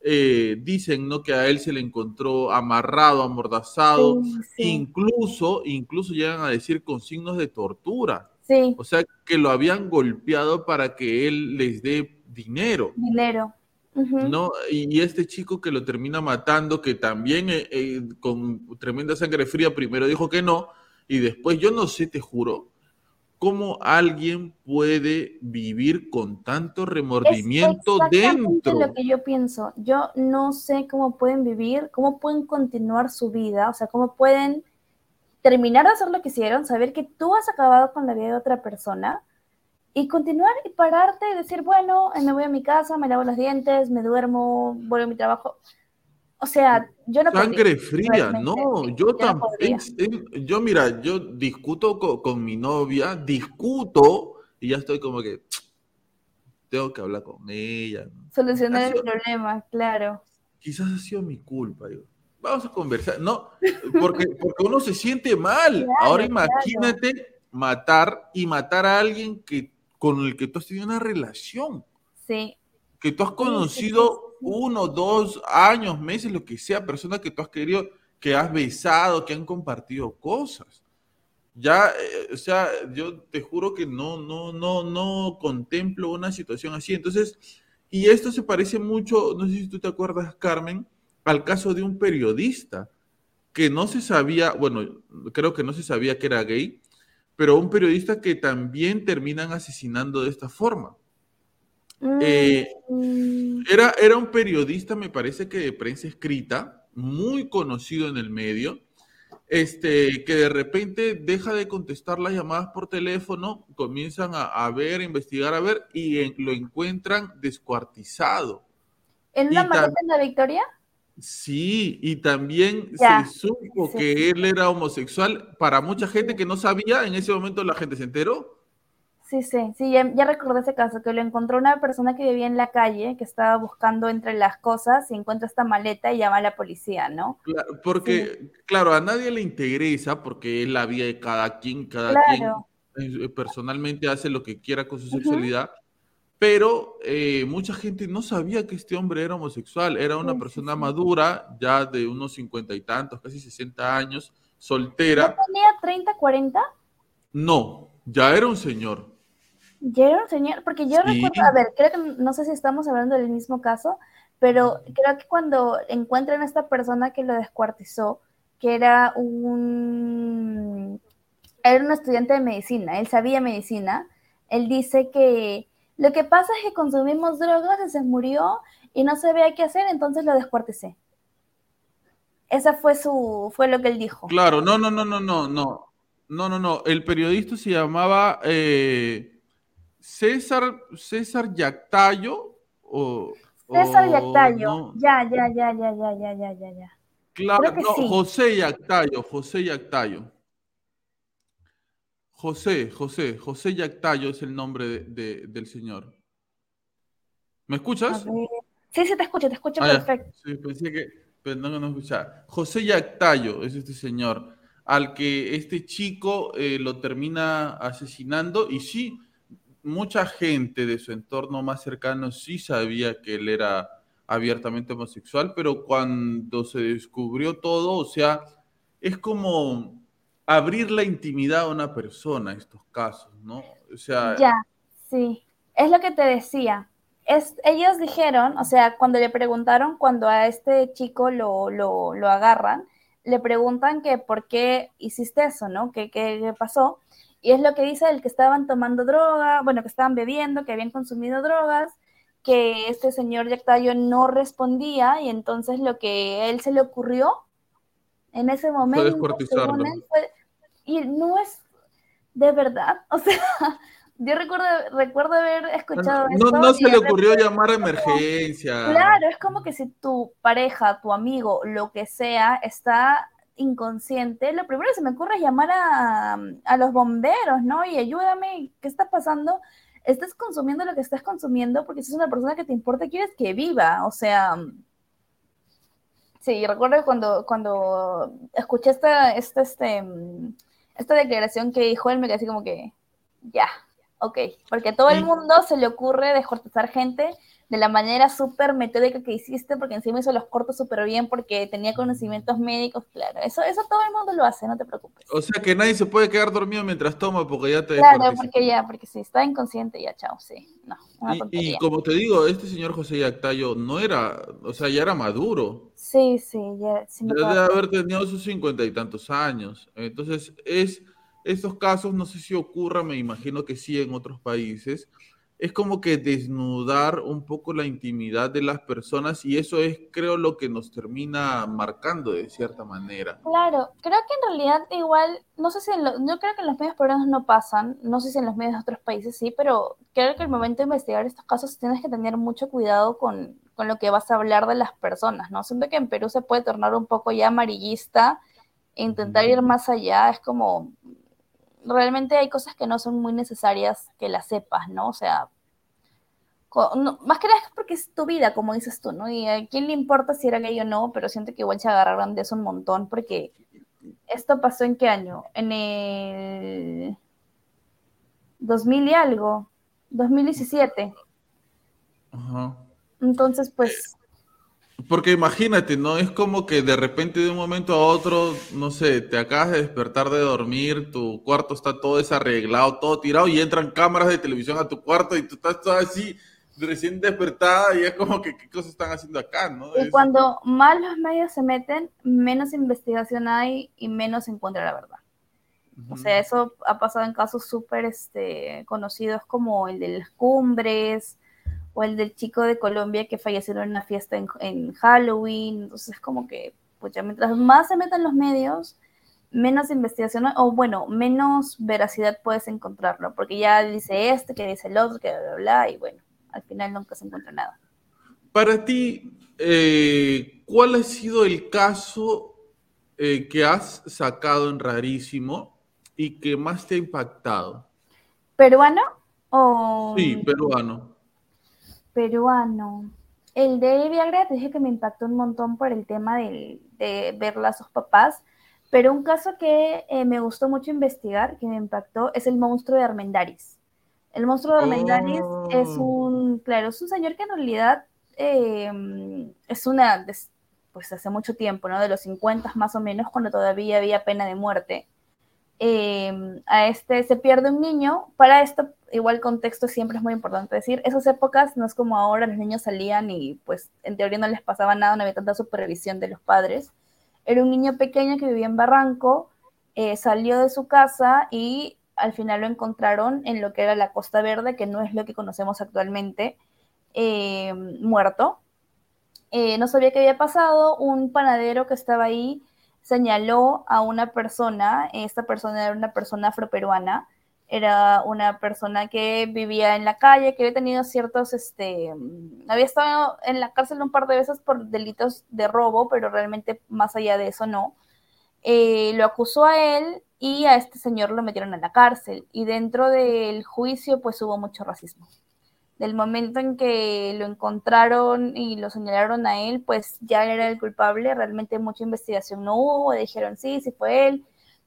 eh, dicen ¿no? que a él se le encontró amarrado, amordazado, incluso, incluso llegan a decir con signos de tortura. Sí. O sea, que lo habían golpeado para que él les dé dinero. Dinero. ¿No? Y, este chico que lo termina matando, que también eh, eh, con tremenda sangre fría primero dijo que no, y después, yo no sé, te juro, cómo alguien puede vivir con tanto remordimiento es dentro. lo que yo pienso. Yo no sé cómo pueden vivir, cómo pueden continuar su vida, o sea, cómo pueden terminar de hacer lo que hicieron, saber que tú has acabado con la vida de otra persona y continuar y pararte y decir, bueno, me voy a mi casa, me lavo los dientes, me duermo, vuelvo a mi trabajo. O sea, yo no Sangre fría, no, yo también. yo, mira, yo discuto con, mi novia, discuto y ya estoy como que tengo que hablar con ella. Solucionar el problema, claro. Quizás ha sido mi culpa, digo. Vamos a conversar, no, porque, porque uno se siente mal. [laughs] Ahora imagínate matar y matar a alguien que con el que tú has tenido una relación. Sí. Que tú has conocido uno, dos años, meses, lo que sea, personas que tú has querido, que has besado, que han compartido cosas. Ya, eh, o sea, yo te juro que no, no, no, no contemplo una situación así. Entonces, y esto se parece mucho, no sé si tú te acuerdas, Carmen, al caso de un periodista que no se sabía, bueno, creo que no se sabía que era gay, pero un periodista que también terminan asesinando de esta forma. Eh, mm. era, era un periodista, me parece que de prensa escrita, muy conocido en el medio, este, que de repente deja de contestar las llamadas por teléfono, comienzan a, ver, a investigar, a ver, y lo encuentran descuartizado. ¿En una maleta en la Victoria? Sí, y también se supo que él era homosexual. Para mucha gente que no sabía, en ese momento la gente se enteró. Sí, sí, sí, ya, recordé ese caso, que lo encontró una persona que vivía en la calle, que estaba buscando entre las cosas y encuentra esta maleta y llama a la policía, ¿no? Claro, porque, claro, a nadie le interesa porque es la vida de cada quien, cada quien eh, personalmente hace lo que quiera con su sexualidad, pero eh, mucha gente no sabía que este hombre era homosexual, era una persona madura, ya de unos cincuenta y tantos, casi sesenta años, soltera. ¿No tenía 30, 40? No, ya era un señor. Ya era un señor, porque yo recuerdo, a ver, creo que no sé si estamos hablando del mismo caso, pero creo que cuando encuentran a esta persona que lo descuartizó, que era un, era un estudiante de medicina, él sabía medicina, él dice que lo que pasa es que consumimos drogas y se murió y no sabía qué hacer, entonces lo descuarticé. Esa fue su, fue lo que él dijo. Claro, no, no, no, no, no, no, no, no, no. El periodista se llamaba eh, César, César Yactayo, César Yactayo. Ya, ya, ya, ya, ya, ya, ya, ya, ya. Claro, no, José Yactayo, José Yactayo. José, José, José Yactayo es el nombre del señor. ¿Me escuchas? Sí, sí, te escucho, te escucho ah, perfecto. Sí, pensé que, pero no, no escuchaba. José Yactayo es este señor, al que este chico eh, lo termina asesinando y sí, mucha gente de su entorno más cercano sí sabía que él era abiertamente homosexual, pero cuando se descubrió todo, o sea, es como abrir la intimidad a una persona, estos casos, ¿no? O sea... Ya, sí, es lo que te decía. Es, ellos dijeron, o sea, cuando le preguntaron, cuando a este chico lo, lo, lo agarran, le preguntan que por qué hiciste eso, ¿no? ¿Qué, qué, pasó? Y es lo que dice el que estaban tomando droga, bueno, que estaban bebiendo, que habían consumido drogas, que este señor Yactayo no respondía y entonces lo que a él se le ocurrió en ese momento fue y no es de verdad, [laughs] o sea, yo recuerdo, recuerdo haber escuchado no, No, no se le ocurrió llamar a emergencia. claro, es como que si tu pareja, tu amigo, lo que sea, está inconsciente, lo primero que se me ocurre es llamar a, a los bomberos, ¿no? Y ayúdame, ¿qué está pasando? Estás consumiendo lo que estás consumiendo porque si es una persona que te importa, quieres que viva, o sea... Sí, recuerdo cuando, cuando escuché esta, esta, este, esta declaración que dijo él, me quedé así como que, ya, ok, porque a todo el mundo se le ocurre descortezar gente de la manera súper metódica que hiciste, porque encima hizo los cortos súper bien, porque tenía conocimientos médicos, claro, eso, eso todo el mundo lo hace, no te preocupes. O sea que nadie se puede quedar dormido mientras toma, porque ya te... Claro, porque ya, porque si está inconsciente, ya, chao, sí, no. Y, como te digo, este señor José Yactayo no era, o sea, ya era maduro. Sí, sí, ya. Sí debe haber tenido sus cincuenta y tantos años. Entonces, es estos casos, no sé si ocurra, me imagino que sí en otros países, es como que desnudar un poco la intimidad de las personas y eso es, creo, lo que nos termina marcando de cierta manera. Claro, creo que en realidad igual, no sé si en yo creo que en los medios peruanos no pasan, no sé si en los medios de otros países sí, pero creo que el momento de investigar estos casos tienes que tener mucho cuidado con, con lo que vas a hablar de las personas, ¿no? Siento que en Perú se puede tornar un poco ya amarillista, e intentar ir más allá, es como, realmente hay cosas que no son muy necesarias que las sepas, ¿no? O sea, más que nada es porque es tu vida, como dices tú, ¿no? Y a quién le importa si era gay o no, pero siento que igual se agarraron de eso un montón, porque esto pasó en qué año? En el 2000 y algo, 2017. Ajá. Entonces, pues porque imagínate, ¿no? Es como que de repente de un momento a otro, no sé, te acabas de despertar de dormir, tu cuarto está todo desarreglado, todo tirado y entran cámaras de televisión a tu cuarto y tú estás todo así recién despertada y es como que qué cosas están haciendo acá, ¿no? Y cuando más los medios se meten, menos investigación hay y menos se encuentra la verdad. O sea, eso ha pasado en casos súper este, conocidos como el de las cumbres, o el del chico de Colombia que falleció en una fiesta en, Halloween. Entonces es como que, pues ya mientras más se metan los medios, menos investigación, o bueno, menos veracidad puedes encontrarlo, porque ya dice este, que dice el otro, que bla, bla, bla, y bueno, al final nunca se encuentra nada. Para ti, eh, ¿cuál ha sido el caso eh, que has sacado en Rarísimo y que más te ha impactado? ¿Peruano? O... Sí, peruano peruano. El de Viagra te dije que me impactó un montón por el tema de, verla a sus papás, pero un caso que eh, me gustó mucho investigar, que me impactó, es el monstruo de Armendaris. El monstruo de Armendaris es oh. un, claro, es un señor que en realidad em, es una, pues hace mucho tiempo, ¿no? De los 50 más o menos, cuando todavía había pena de muerte. Em, a este se pierde un niño. Para esto, igual contexto siempre es muy importante decir, esas épocas no es como ahora, los niños salían y pues en teoría no les pasaba nada, no había tanta supervisión de los padres. Era un niño pequeño que vivía en Barranco, eh, salió de su casa y al final lo encontraron en lo que era la Costa Verde, que no es lo que conocemos actualmente, em, muerto. Eh, no sabía qué había pasado, un panadero que estaba ahí señaló a una persona, esta persona era una persona afroperuana, era una persona que vivía en la calle, que había tenido ciertos, este, había estado en la cárcel un par de veces por delitos de robo, pero realmente más allá de eso no. Eh, lo acusó a él y a este señor lo metieron en la cárcel. Y dentro del juicio, pues hubo mucho racismo. Del momento en que lo encontraron y lo señalaron a él, pues ya era el culpable. Realmente mucha investigación no hubo. Dijeron sí, sí fue él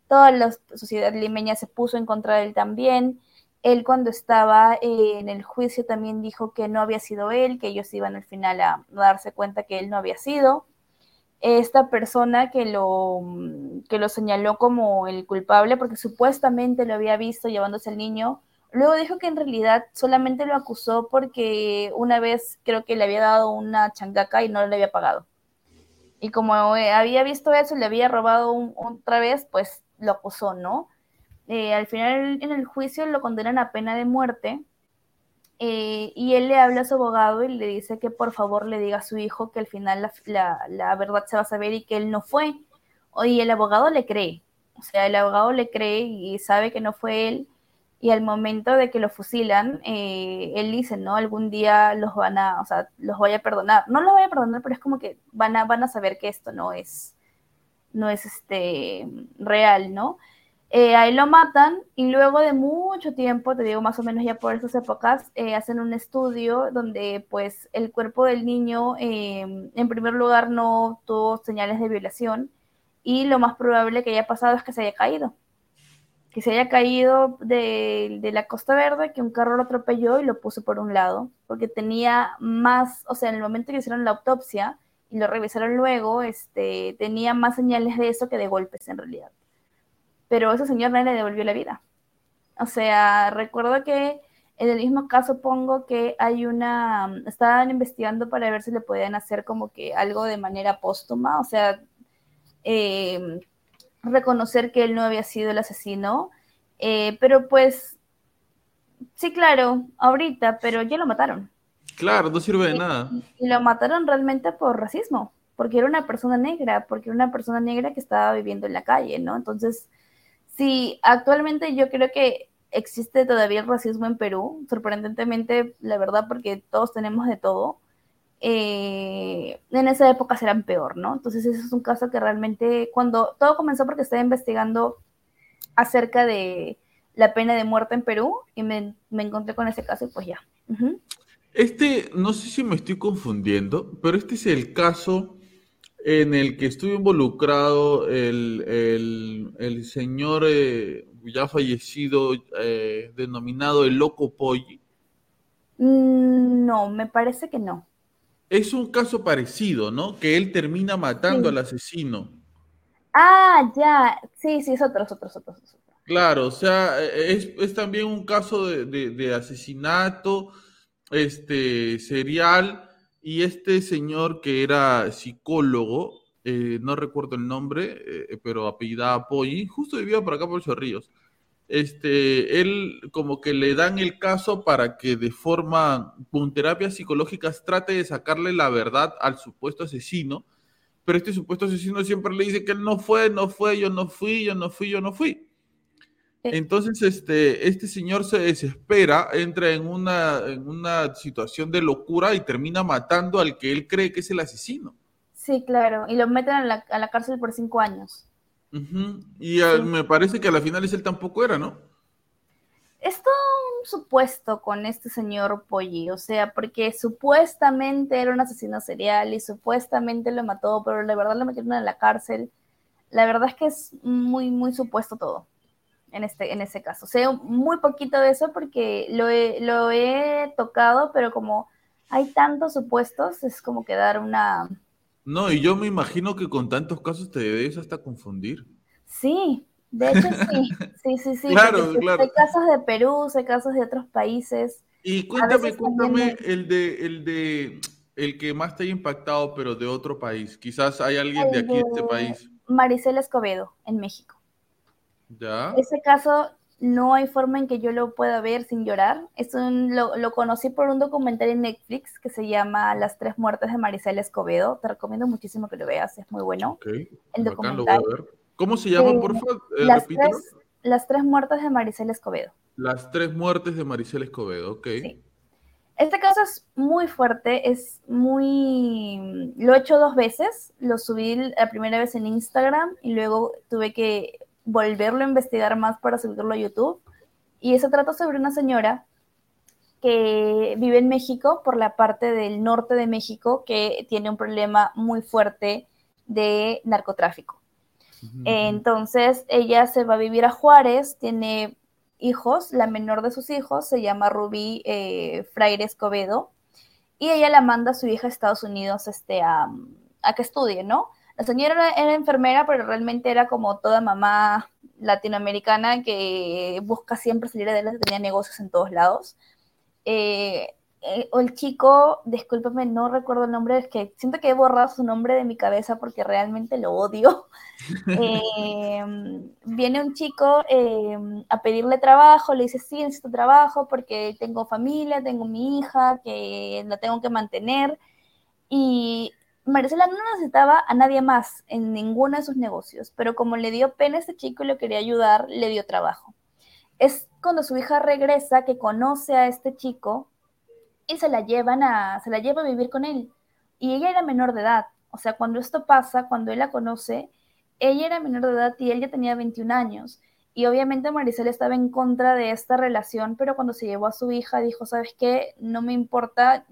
toda la sociedad limeña se puso en contra de él también. Él cuando estaba eh, en el juicio también dijo que no había sido él, que ellos iban al final a darse cuenta que él no había sido. Esta persona que lo, que lo señaló como el culpable, porque supuestamente lo había visto llevándose al niño, luego dijo que en realidad solamente lo acusó porque una vez creo que le había dado una changaca y no le había pagado. Y como eh, había visto eso y le había robado otra vez, pues lo acusó, ¿no? Eh, al final en el juicio lo condenan a pena de muerte eh, y él le habla a su abogado y le dice que por favor le diga a su hijo que al final la, verdad se va a saber y que él no fue. Y el abogado le cree, o sea, el abogado le cree y sabe que no fue él. Y al momento de que lo fusilan, eh, él dice, ¿no? Algún día los van a, o sea, los voy a perdonar. No los voy a perdonar, pero es como que van a, van a saber que esto no es, no es este, real, ¿no? Eh, ahí lo matan y luego de mucho tiempo, te digo más o menos ya por esas épocas, eh, hacen un estudio donde pues el cuerpo del niño em, en primer lugar no tuvo señales de violación y lo más probable que haya pasado es que se haya caído. Que se haya caído de, de la Costa Verde, que un carro lo atropelló y lo puso por un lado, porque tenía más, o sea, en el momento que hicieron la autopsia, y lo revisaron luego, este, tenía más señales de eso que de golpes en realidad. Pero ese señor no le devolvió la vida. O sea, recuerdo que en el mismo caso pongo que hay una, estaban investigando para ver si le podían hacer como que algo de manera póstuma, o sea, em, reconocer que él no había sido el asesino, eh, pero pues, sí, claro, ahorita, pero ya lo mataron. Claro, no sirve de nada. Y lo mataron realmente por racismo, porque era una persona negra, porque era una persona negra que estaba viviendo en la calle, ¿no? Entonces, sí, actualmente yo creo que existe todavía el racismo en Perú, sorprendentemente, la verdad, porque todos tenemos de todo. Eh, en esa época serán peor, ¿no? Entonces, ese es un caso que realmente, cuando todo comenzó porque estaba investigando acerca de la pena de muerte en Perú y me, encontré con ese caso y pues ya. Este, no sé si me estoy confundiendo, pero este es el caso en el que estuvo involucrado el, señor eh, ya fallecido, eh, denominado el Loco Polly. Mm, no, me parece que no. Es un caso parecido, ¿no? Que él termina matando al asesino. Ah, ya. Sí, sí, es otro, es otro, es otro. Claro, o sea, es, también un caso de asesinato este serial y este señor que era psicólogo, eh, no recuerdo el nombre, eh, pero apellidaba Poggi, justo vivía por acá por Chorrillos. Este, él como que le dan el caso para que de forma, con terapias psicológicas, trate de sacarle la verdad al supuesto asesino, pero este supuesto asesino siempre le dice que él no fue, no fue, yo no fui, yo no fui, yo no fui. Entonces, este, este señor se desespera, entra en una, en una situación de locura y termina matando al que él cree que es el asesino. Sí, claro, y lo meten a la, a la cárcel por cinco años. Y me parece que a la final él tampoco era, ¿no? Es todo un supuesto con este señor Polly, o sea, porque supuestamente era un asesino serial y supuestamente lo mató, pero la verdad lo metieron en la cárcel. La verdad es que es muy, muy supuesto todo en este, en ese caso. Sé muy poquito de eso porque lo he, lo he tocado, pero como hay tantos supuestos, es como que dar una... No, y yo me imagino que con tantos casos te debes hasta confundir. Sí, de hecho sí, [laughs] sí, sí, sí. Claro, claro. Hay casos de Perú, hay casos de otros países. Y cuéntame, cuéntame el de, el de, el que más te haya impactado, pero de otro país. Quizás hay alguien de aquí, de este país. Maricela Escobedo, en México. ¿Ya? Ese caso no hay forma en que yo lo pueda ver sin llorar. Es un, lo, conocí por un documental en Netflix que se llama Las tres muertes de Maricela Escobedo. Te recomiendo muchísimo que lo veas, es muy bueno. El documental. ¿Cómo se llama, por favor? Eh, las, tres, Las tres muertes de Maricel Escobedo. Las tres muertes de Maricel Escobedo, ok. Sí. Este caso es muy fuerte, es muy... Lo he hecho dos veces, lo subí la primera vez en Instagram y luego tuve que volverlo a investigar más para subirlo a YouTube. Y se trata sobre una señora que vive en México, por la parte del norte de México, que tiene un problema muy fuerte de narcotráfico. Entonces, ella se va a vivir a Juárez, tiene hijos, la menor de sus hijos se llama Rubí eh, Fraire Escobedo, y ella la manda a su hija a Estados Unidos este, a, que estudie, ¿no? La señora era, enfermera, pero realmente era como toda mamá latinoamericana que busca siempre salir adelante, tenía negocios en todos lados. Eh, eh, o el chico, discúlpame, no recuerdo el nombre, es que siento que he borrado su nombre de mi cabeza porque realmente lo odio. [laughs] Em, viene un chico em, a pedirle trabajo, le dice, sí, necesito trabajo porque tengo familia, tengo mi hija, que la tengo que mantener. Y Marcela no necesitaba a nadie más en ninguno de sus negocios, pero como le dio pena a este chico y lo quería ayudar, le dio trabajo. Es cuando su hija regresa que conoce a este chico y se la llevan a, se la lleva a vivir con él. Y ella era menor de edad. O sea, cuando esto pasa, cuando él la conoce, ella era menor de edad y él ya tenía 21 años. Y obviamente Maricel estaba en contra de esta relación, pero cuando se llevó a su hija dijo, ¿sabes qué? No me importa,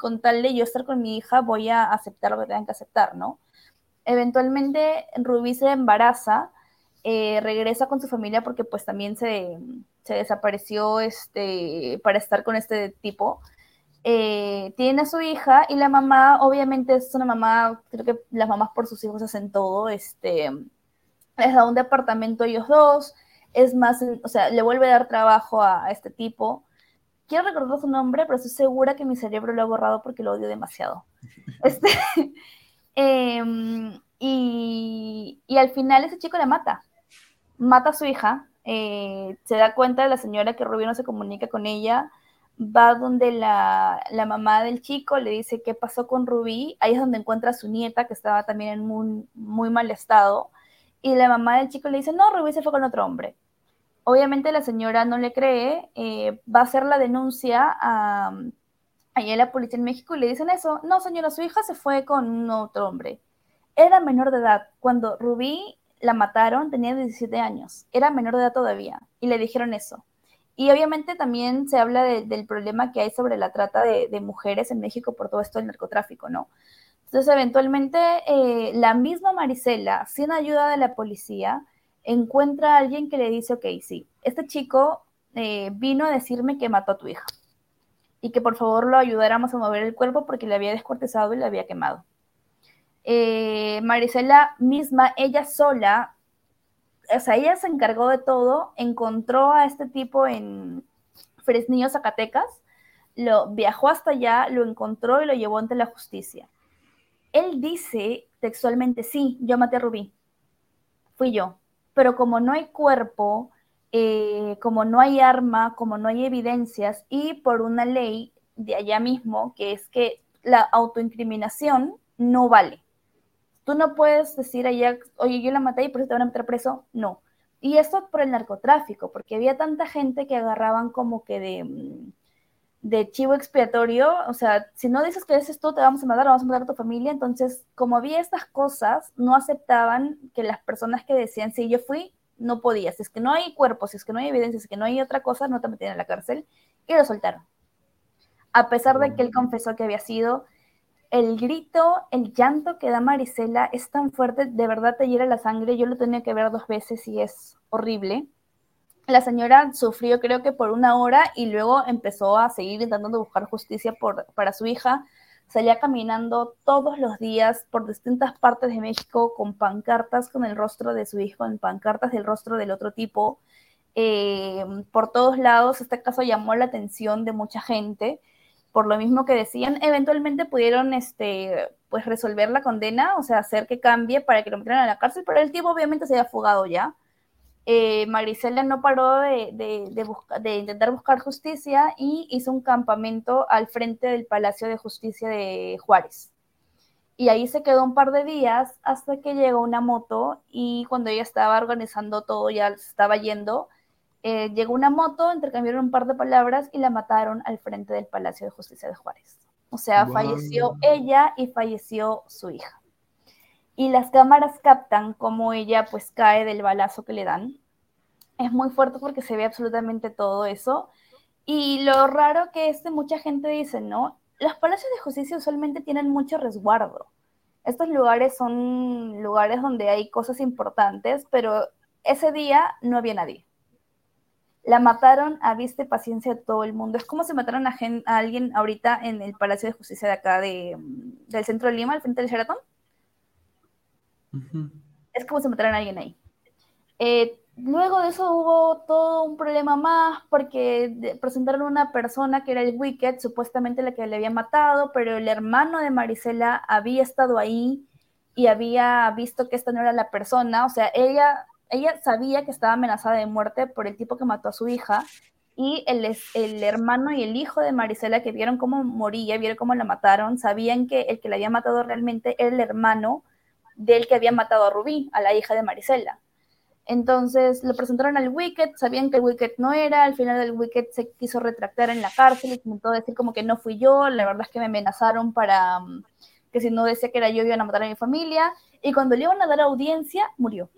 con tal de yo estar con mi hija, voy a aceptar lo que tengan que aceptar, ¿no? Eventualmente Rubí se embaraza, eh, regresa con su familia porque pues también se, se desapareció este, para estar con este tipo eh, tiene a su hija y la mamá, obviamente es una mamá, creo que las mamás por sus hijos hacen todo, este, les da un departamento ellos dos, es más, o sea, le vuelve a dar trabajo a, este tipo. Quiero recordar su nombre, pero estoy segura que mi cerebro lo ha borrado porque lo odio demasiado. [laughs] Este, [laughs] em, y, y, al final ese chico la mata. Mata a su hija. Eh, se da cuenta de la señora que Rubio no se comunica con ella va donde la, mamá del chico le dice qué pasó con Rubí, ahí es donde encuentra a su nieta que estaba también en muy, muy mal estado, y la mamá del chico le dice, no, Rubí se fue con otro hombre. Obviamente la señora no le cree, eh, va a hacer la denuncia a, a la policía en México y le dicen eso, no señora, su hija se fue con otro hombre. Era menor de edad. Cuando Rubí la mataron tenía 17 años, era menor de edad todavía, y le dijeron eso. Y obviamente también se habla del problema que hay sobre la trata de, mujeres en México por todo esto del narcotráfico, ¿no? Entonces, eventualmente, eh, la misma Marisela, sin ayuda de la policía, encuentra a alguien que le dice, ok, sí, este chico eh, vino a decirme que mató a tu hija y que por favor lo ayudáramos a mover el cuerpo porque le había descortezado y le había quemado. Eh, Marisela misma, ella sola, o sea, ella se encargó de todo, encontró a este tipo en Fresnillo, Zacatecas, lo viajó hasta allá, lo encontró y lo llevó ante la justicia. Él dice textualmente, sí, yo maté a Rubí, fui yo, pero como no hay cuerpo, eh, como no hay arma, como no hay evidencias y por una ley de allá mismo, que es que la autoincriminación no vale. Tú no puedes decir allá, oye, yo la maté y por eso te van a meter preso. No. Y esto por el narcotráfico, porque había tanta gente que agarraban como que de, mm, de chivo expiatorio, o sea, si no dices que ese es tú, te vamos a matar, vamos a matar a tu familia. Entonces, como había estas cosas, no aceptaban que las personas que decían, si yo fui, no podía. Si es que no hay cuerpo, si es que no hay evidencia, si es que no hay otra cosa, no te metían en la cárcel. Y lo soltaron. A pesar de que él confesó que había sido el grito, el llanto que da Marisela es tan fuerte, de verdad te hiera la sangre. Yo lo tenía que ver dos veces y es horrible. La señora sufrió creo que por una hora y luego empezó a seguir intentando buscar justicia para su hija. Salía caminando todos los días por distintas partes de México con pancartas con el rostro de su hijo, en pancartas del rostro del otro tipo. Eh, por todos lados, este caso llamó la atención de mucha gente por lo mismo que decían, eventualmente pudieron este, pues resolver la condena, o sea, hacer que cambie para que lo metieran a la cárcel, pero el tipo obviamente se había fugado ya. Eh, Marisela no paró de, de, intentar buscar justicia y hizo un campamento al frente del Palacio de Justicia de Juárez. y ahí se quedó un par de días hasta que llegó una moto y cuando ella estaba organizando todo, ya se estaba yendo, eh, llegó una moto, intercambiaron un par de palabras y la mataron al frente del Palacio de Justicia de Juárez. O sea, falleció ella y falleció su hija. Y las cámaras captan cómo ella pues cae del balazo que le dan. Es muy fuerte porque se ve absolutamente todo eso. Y lo raro que es que mucha gente dice, ¿no? los palacios de justicia usualmente tienen mucho resguardo. Estos lugares son lugares donde hay cosas importantes, pero ese día no había nadie. La mataron a vista y paciencia de todo el mundo. Es como si mataron a, alguien ahorita en el Palacio de Justicia de acá de, del centro de Lima, al frente del Sheraton. Es como si mataran a alguien ahí. Eh, Luego de eso hubo todo un problema más porque presentaron una persona que era el Wicked, supuestamente la que le había matado, pero el hermano de Marisela había estado ahí y había visto que esta no era la persona, o sea, ella, ella sabía que estaba amenazada de muerte por el tipo que mató a su hija y el, el hermano y el hijo de Marisela que vieron cómo moría, vieron cómo la mataron, sabían que el que la había matado realmente era el hermano del que había matado a Rubí, a la hija de Marisela. Entonces lo presentaron al Wicked, sabían que el Wicked no era, al final del Wicked se quiso retractar en la cárcel y intentó decir como que no fui yo, la verdad es que me amenazaron para mm, que si no decía que era yo iban a matar a mi familia, y cuando le iban a dar audiencia, murió.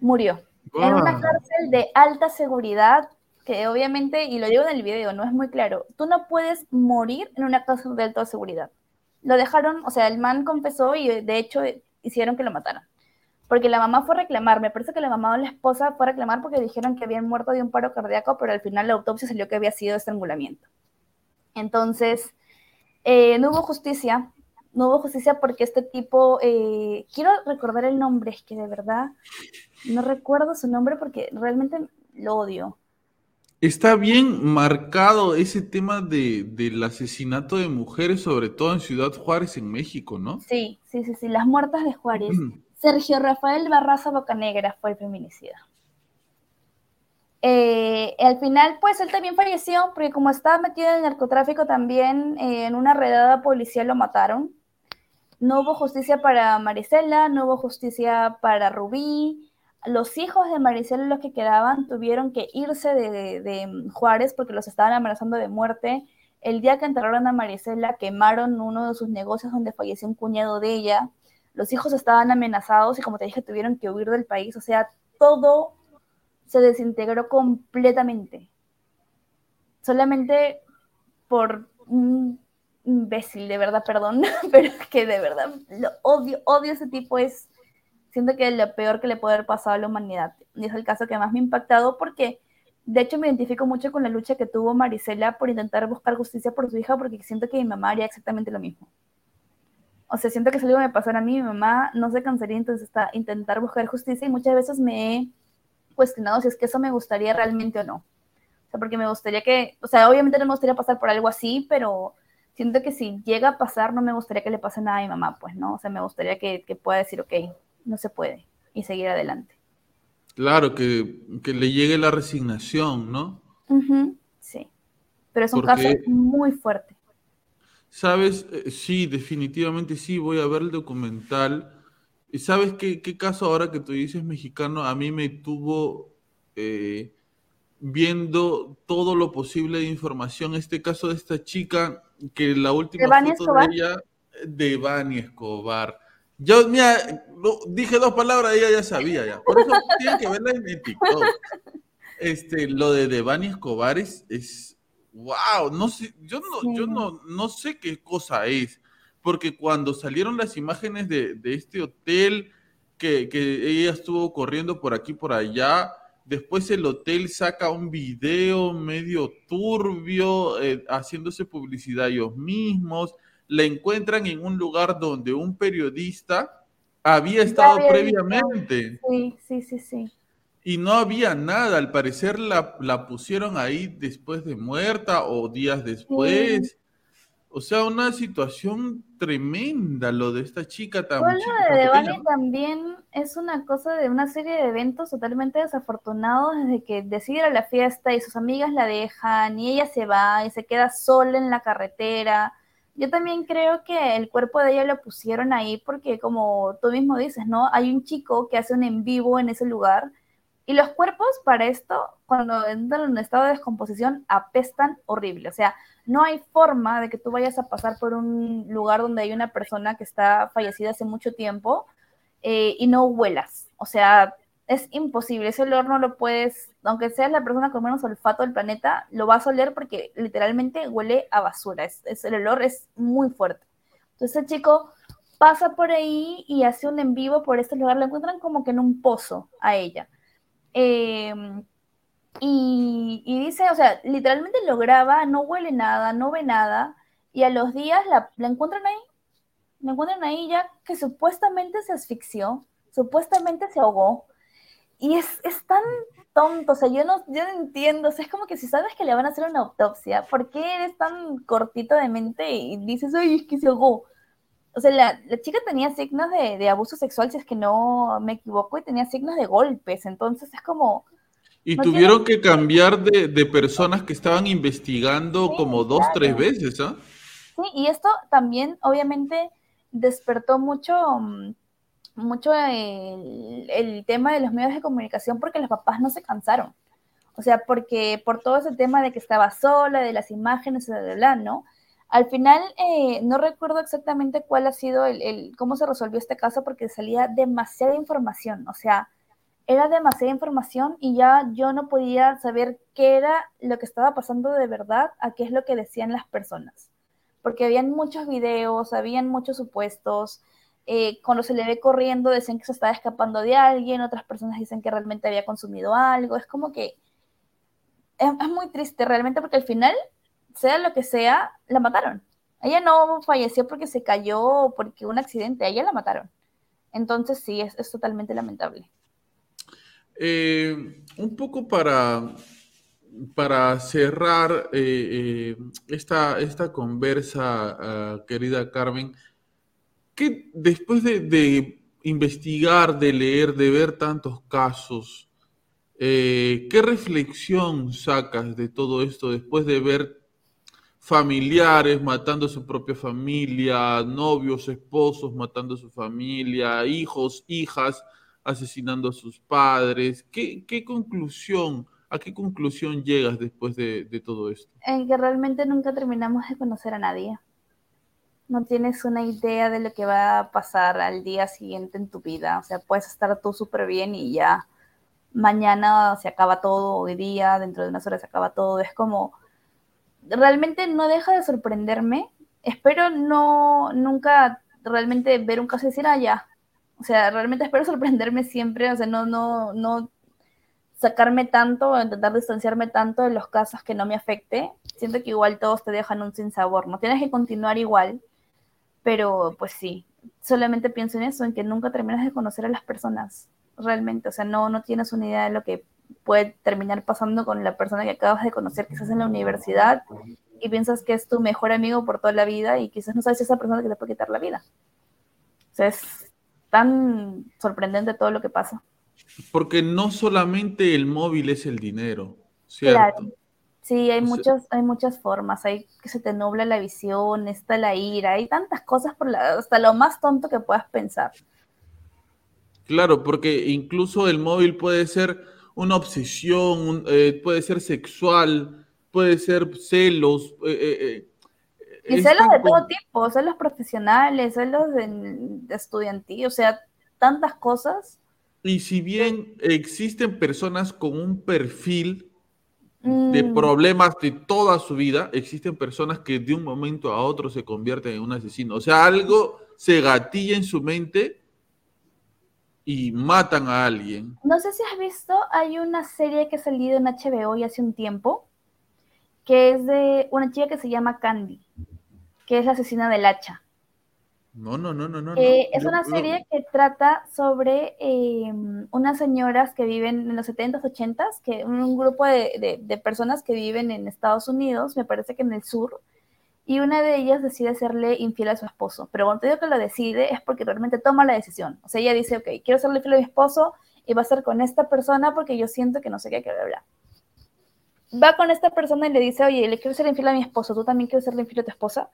Murió. En una cárcel de alta seguridad, que obviamente, y lo digo en el video, no es muy claro, tú no puedes morir en una cárcel de alta seguridad. Lo dejaron, o sea, el man confesó y de hecho hicieron que lo mataran porque la mamá fue a reclamar, me parece que la mamá o la esposa fue a reclamar porque dijeron que habían muerto de un paro cardíaco, pero al final la autopsia salió que había sido estrangulamiento. Entonces, eh, no hubo justicia, no hubo justicia porque este tipo, eh, quiero recordar el nombre, es que de verdad no recuerdo su nombre porque realmente lo odio. Está bien marcado ese tema de, del asesinato de mujeres, sobre todo en Ciudad Juárez, en México, ¿no? Sí, sí, sí, sí, las muertas de Juárez. Sergio Rafael Barraza Bocanegra fue el feminicida. Eh, al final, pues él también falleció, porque como estaba metido en el narcotráfico también, eh, en una redada policial lo mataron. No hubo justicia para Marisela, no hubo justicia para Rubí. Los hijos de Marisela, los que quedaban, tuvieron que irse de, de Juárez porque los estaban amenazando de muerte. El día que enterraron a Marisela, quemaron uno de sus negocios donde falleció un cuñado de ella los hijos estaban amenazados y como te dije, tuvieron que huir del país, o sea, todo se desintegró completamente. Solamente por un imbécil, de verdad, perdón, [laughs] pero es que de verdad lo odio, odio ese tipo, es, siento que es lo peor que le puede haber pasado a la humanidad. Y es el caso que más me ha impactado porque, de hecho, me identifico mucho con la lucha que tuvo Marisela por intentar buscar justicia por su hija porque siento que mi mamá haría exactamente lo mismo. O sea, siento que si algo me pasara a mí, mi mamá no se cansaría entonces está intentar buscar justicia y muchas veces me he cuestionado si es que eso me gustaría realmente o no. O sea, porque me gustaría que, o sea, obviamente no me gustaría pasar por algo así, pero siento que si llega a pasar, no me gustaría que le pase nada a mi mamá, pues, ¿no? O sea, me gustaría que, pueda decir, ok, no se puede y seguir adelante. Claro, que, le llegue la resignación, ¿no? sí, pero es un caso muy fuerte. Sabes, eh, sí, definitivamente sí, voy a ver el documental. ¿Y sabes qué, qué caso ahora que tú dices mexicano? A mí me tuvo eh, viendo todo lo posible de información. Este caso de esta chica, que la última foto de ella, de Bani Escobar. Yo, mira, dije dos palabras, ella ya sabía ya. Por eso [laughs] tienen que verla en TikTok. Este, lo de Devani Escobar es, es wow, no sé, yo no, yo no, no sé qué cosa es, porque cuando salieron las imágenes de, este hotel, que, ella estuvo corriendo por aquí, por allá, después el hotel saca un video medio turbio, eh, haciéndose publicidad ellos mismos, la encuentran en un lugar donde un periodista había estado previamente. Sí, sí, sí, sí y no había nada. Al parecer la, la, pusieron ahí después de muerta o días después. O sea, una situación tremenda lo de esta chica también. Bueno, de Devani también es una cosa de una serie de eventos totalmente desafortunados desde que decide ir a la fiesta y sus amigas la dejan y ella se va y se queda sola en la carretera yo también creo que el cuerpo de ella lo pusieron ahí porque, como tú mismo dices, ¿no? Hay un chico que hace un en vivo en ese lugar y los cuerpos para esto, cuando entran en un estado de descomposición, apestan horrible. O sea, no hay forma de que tú vayas a pasar por un lugar donde hay una persona que está fallecida hace mucho tiempo eh, y no huelas. O sea, es imposible. Ese olor no lo puedes, aunque seas la persona con menos olfato del planeta, lo vas a oler porque literalmente huele a basura. Es, el olor es muy fuerte. Entonces el chico pasa por ahí y hace un en vivo por este lugar. Lo encuentran como que en un pozo a ella. Em, y, dice, o sea, literalmente lo graba, no huele nada, no ve nada. Y a los días la, la encuentran ahí. La encuentran ahí ya que supuestamente se asfixió, supuestamente se ahogó y es, es, tan tonto, o sea, yo no, yo no entiendo, o sea, es como que si sabes que le van a hacer una autopsia, ¿por qué eres tan cortito de mente y dices, ay, es que se ahogó? O sea, la, la chica tenía signos de, de, abuso sexual, si es que no me equivoco, y tenía signos de golpes, entonces es como... Y tuvieron que cambiar de, de, personas que estaban investigando como dos, tres veces, ¿ah? Sí, y esto también, obviamente, despertó mucho mm, mucho el, tema de los medios de comunicación porque los papás no se cansaron. O sea, porque por todo ese tema de que estaba sola, de las imágenes, de bla, ¿no? Al final, eh, no recuerdo exactamente cuál ha sido el, cómo se resolvió este caso porque salía demasiada información. O sea, era demasiada información y ya yo no podía saber qué era lo que estaba pasando de verdad a qué es lo que decían las personas. Porque habían muchos videos, habían muchos supuestos, eh, cuando se le ve corriendo decían que se estaba escapando de alguien, otras personas dicen que realmente había consumido algo, es como que es, muy triste realmente porque al final, sea lo que sea, la mataron. Ella no falleció porque se cayó o porque un accidente, a ella la mataron. Entonces sí, es, es totalmente lamentable. Eh, un poco para, para cerrar eh, esta, esta conversa, ah, querida Carmen, ¿Qué, después de, investigar, de leer, de ver tantos casos, eh, ¿qué reflexión sacas de todo esto después de ver familiares matando a su propia familia, novios, esposos matando a su familia, hijos, hijas asesinando a sus padres? ¿Qué, conclusión, a qué conclusión llegas después de, de todo esto? En que realmente nunca terminamos de conocer a nadie no tienes una idea de lo que va a pasar al día siguiente en tu vida. O sea, puedes estar tú súper bien y ya mañana se acaba todo, hoy día, dentro de unas horas se acaba todo. Es como, realmente no deja de sorprenderme. Espero no, nunca realmente ver un caso y decir, ah, ya. O sea, realmente espero sorprenderme siempre, o sea, no, no, no sacarme tanto, intentar distanciarme tanto de los casos que no me afecte. Siento que igual todos te dejan un sinsabor, ¿no? Tienes que continuar igual pero pues sí, solamente pienso en eso, en que nunca terminas de conocer a las personas realmente, o sea, no, no tienes una idea de lo que puede terminar pasando con la persona que acabas de conocer, quizás en la universidad, y piensas que es tu mejor amigo por toda la vida y quizás no sabes si esa persona que te puede quitar la vida. O sea, es tan sorprendente todo lo que pasa. Porque no solamente el móvil es el dinero, ¿cierto? Claro. Sí, hay, muchas, hay muchas formas, hay que se te nubla la visión, está la ira, hay tantas cosas por la, hasta lo más tonto que puedas pensar. Claro, porque incluso el móvil puede ser una obsesión, eh, puede ser sexual, puede ser celos. Eh, eh, y celos de todo tipo, celos profesionales, celos de, de estudiantil, o sea, tantas cosas. Y si bien existen personas con un perfil de mm. problemas de toda su vida, existen personas que de un momento a otro se convierten en un asesino. O sea, algo se gatilla en su mente y matan a alguien. No sé si has visto, hay una serie que ha salido en HBO y hace un tiempo, que es de una chica que se llama Candy, que es la asesina del hacha. No, no, no, no, no. Eh, es una serie que trata sobre em, unas señoras que viven en los 70s, 80s, que un grupo de, de, personas que viven en Estados Unidos, me parece que en el sur, y una de ellas decide serle infiel a su esposo. Pero cuando te digo que lo decide es porque realmente toma la decisión. O sea, ella dice, ok, quiero serle infiel a mi esposo y va a ser con esta persona porque yo siento que no sé qué, que hablar. Va con esta persona y le dice, oye, le quiero ser infiel a mi esposo, ¿tú también quieres serle infiel a tu esposa?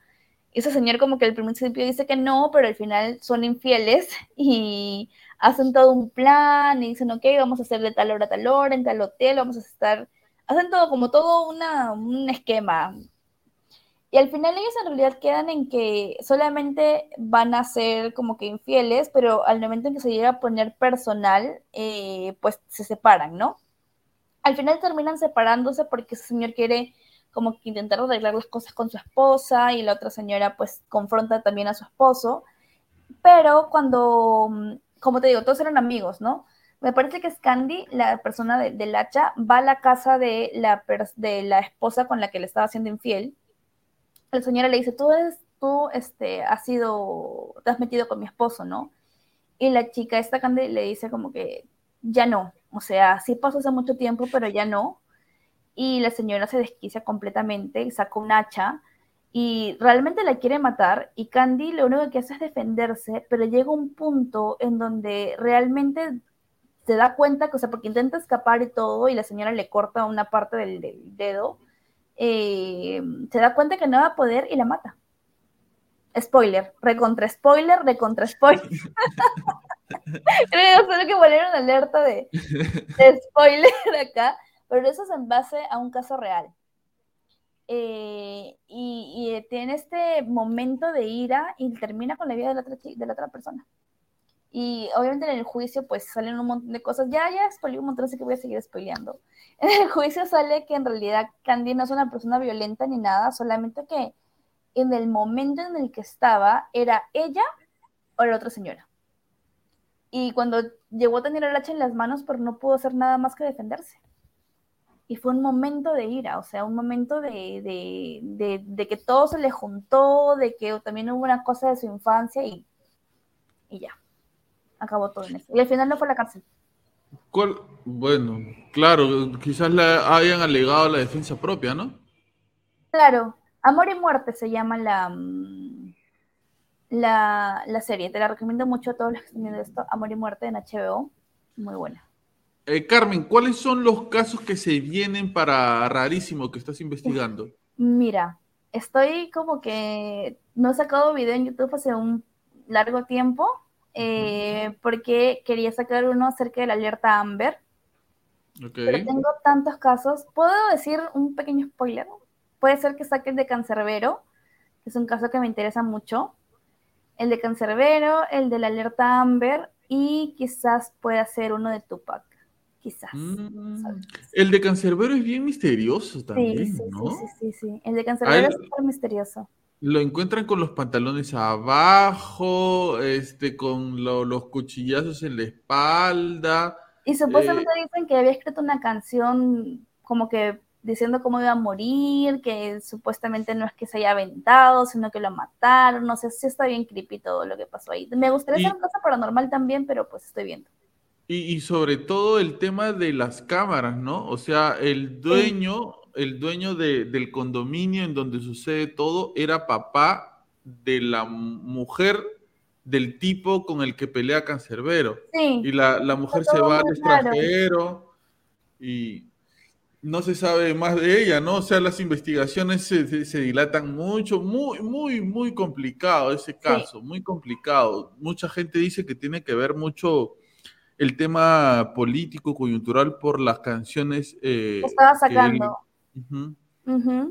Ese señor como que al principio dice que no, pero al final son infieles [laughs] y hacen todo un plan y dicen, ok, vamos a hacer de tal hora a tal hora, en tal hotel, vamos a estar, hacen todo como todo una, un esquema. Y al final ellos en realidad quedan en que solamente van a ser como que infieles, pero al momento en que se llega a poner personal, eh, pues se separan, ¿no? Al final terminan separándose porque ese señor quiere como que intentar arreglar las cosas con su esposa y la otra señora pues confronta también a su esposo. Pero cuando, mm, como te digo, todos eran amigos, ¿no? Me parece que es Candy, la persona del hacha, va a la casa de la, de la esposa con la que le estaba haciendo infiel. La señora le dice, tú, eres, tú este, has sido, te has metido con mi esposo, ¿no? Y la chica, esta Candy, le dice como que ya no. O sea, sí pasó hace mucho tiempo, pero ya no y la señora se desquicia completamente, saca un hacha y realmente la quiere matar y Candy lo único que hace es defenderse, pero llega un punto en donde realmente se da cuenta que, o sea, porque intenta escapar y todo y la señora le corta una parte del, dedo, eh, se da cuenta que no va a poder y la mata. Spoiler, recontra spoiler, recontra spoiler. [laughs] [laughs] Creo que que una alerta de, de spoiler acá pero eso es en base a un caso real. Eh, y, tiene este momento de ira y termina con la vida de la otra, de la otra persona. Y obviamente en el juicio pues salen un montón de cosas. Ya, ya spoilé un montón, así que voy a seguir spoileando. [laughs] En el juicio sale que en realidad Candy no es una persona violenta ni nada, solamente que en el momento en el que estaba era ella o la otra señora. Y cuando llegó a tener el hacha en las manos, pero pues, no pudo hacer nada más que defenderse y fue un momento de ira, o sea, un momento de, que todo se le juntó, de que también hubo una cosa de su infancia y, y ya, acabó todo en eso. Y al final no fue a la cárcel. Bueno, claro, quizás le hayan alegado la defensa propia, ¿no? Claro, Amor y Muerte se llama la, la, la serie, te la recomiendo mucho a todos los que están viendo esto, Amor y Muerte en HBO, muy buena. Eh, Carmen, ¿cuáles son los casos que se vienen para rarísimo que estás investigando? Mira, estoy como que no he sacado video en YouTube hace un largo tiempo eh, porque quería sacar uno acerca de la alerta Amber. Pero tengo tantos casos. ¿Puedo decir un pequeño spoiler? Puede ser que saque el de Cancerbero, que es un caso que me interesa mucho. El de Cancerbero, el de la alerta Amber y quizás pueda ser uno de Tupac quizás. Mm, el de Cancerbero es bien misterioso también, sí, sí, ¿no? Sí, sí, sí, El de Cancerbero es súper misterioso. Lo encuentran con los pantalones abajo, este, con los cuchillazos en la espalda. Y supuestamente eh, dicen que había escrito una canción como que diciendo cómo iba a morir, que supuestamente no es que se haya aventado, sino que lo mataron, no sé, si está bien creepy todo lo que pasó ahí. Me gustaría hacer una cosa paranormal también, pero pues estoy viendo. Y, sobre todo el tema de las cámaras, ¿no? O sea, el dueño, el dueño del condominio en donde sucede todo era papá de la mujer del tipo con el que pelea Cancerbero. Sí. Y la, mujer se va al extranjero y no se sabe más de ella, ¿no? O sea, las investigaciones se, dilatan mucho, muy, muy, muy complicado ese caso, muy complicado. Mucha gente dice que tiene que ver mucho el tema político, coyuntural por las canciones. Eh, estaba sacando.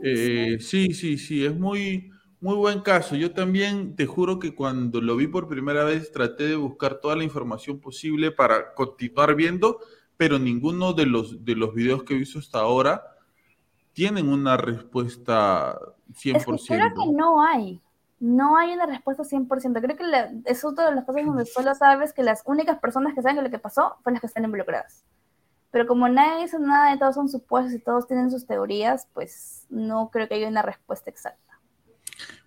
Eh, sí. sí, sí, es muy, muy buen caso. Yo también te juro que cuando lo vi por primera vez traté de buscar toda la información posible para continuar viendo, pero ninguno de los, de los videos que he visto hasta ahora tienen una respuesta 100%. Es creo que no hay no hay una respuesta 100%. Creo que es otra de las cosas donde solo sabes que las únicas personas que saben lo que pasó fueron las que están involucradas. Pero como nadie dice nada, y todos son supuestos y todos tienen sus teorías, pues no creo que haya una respuesta exacta.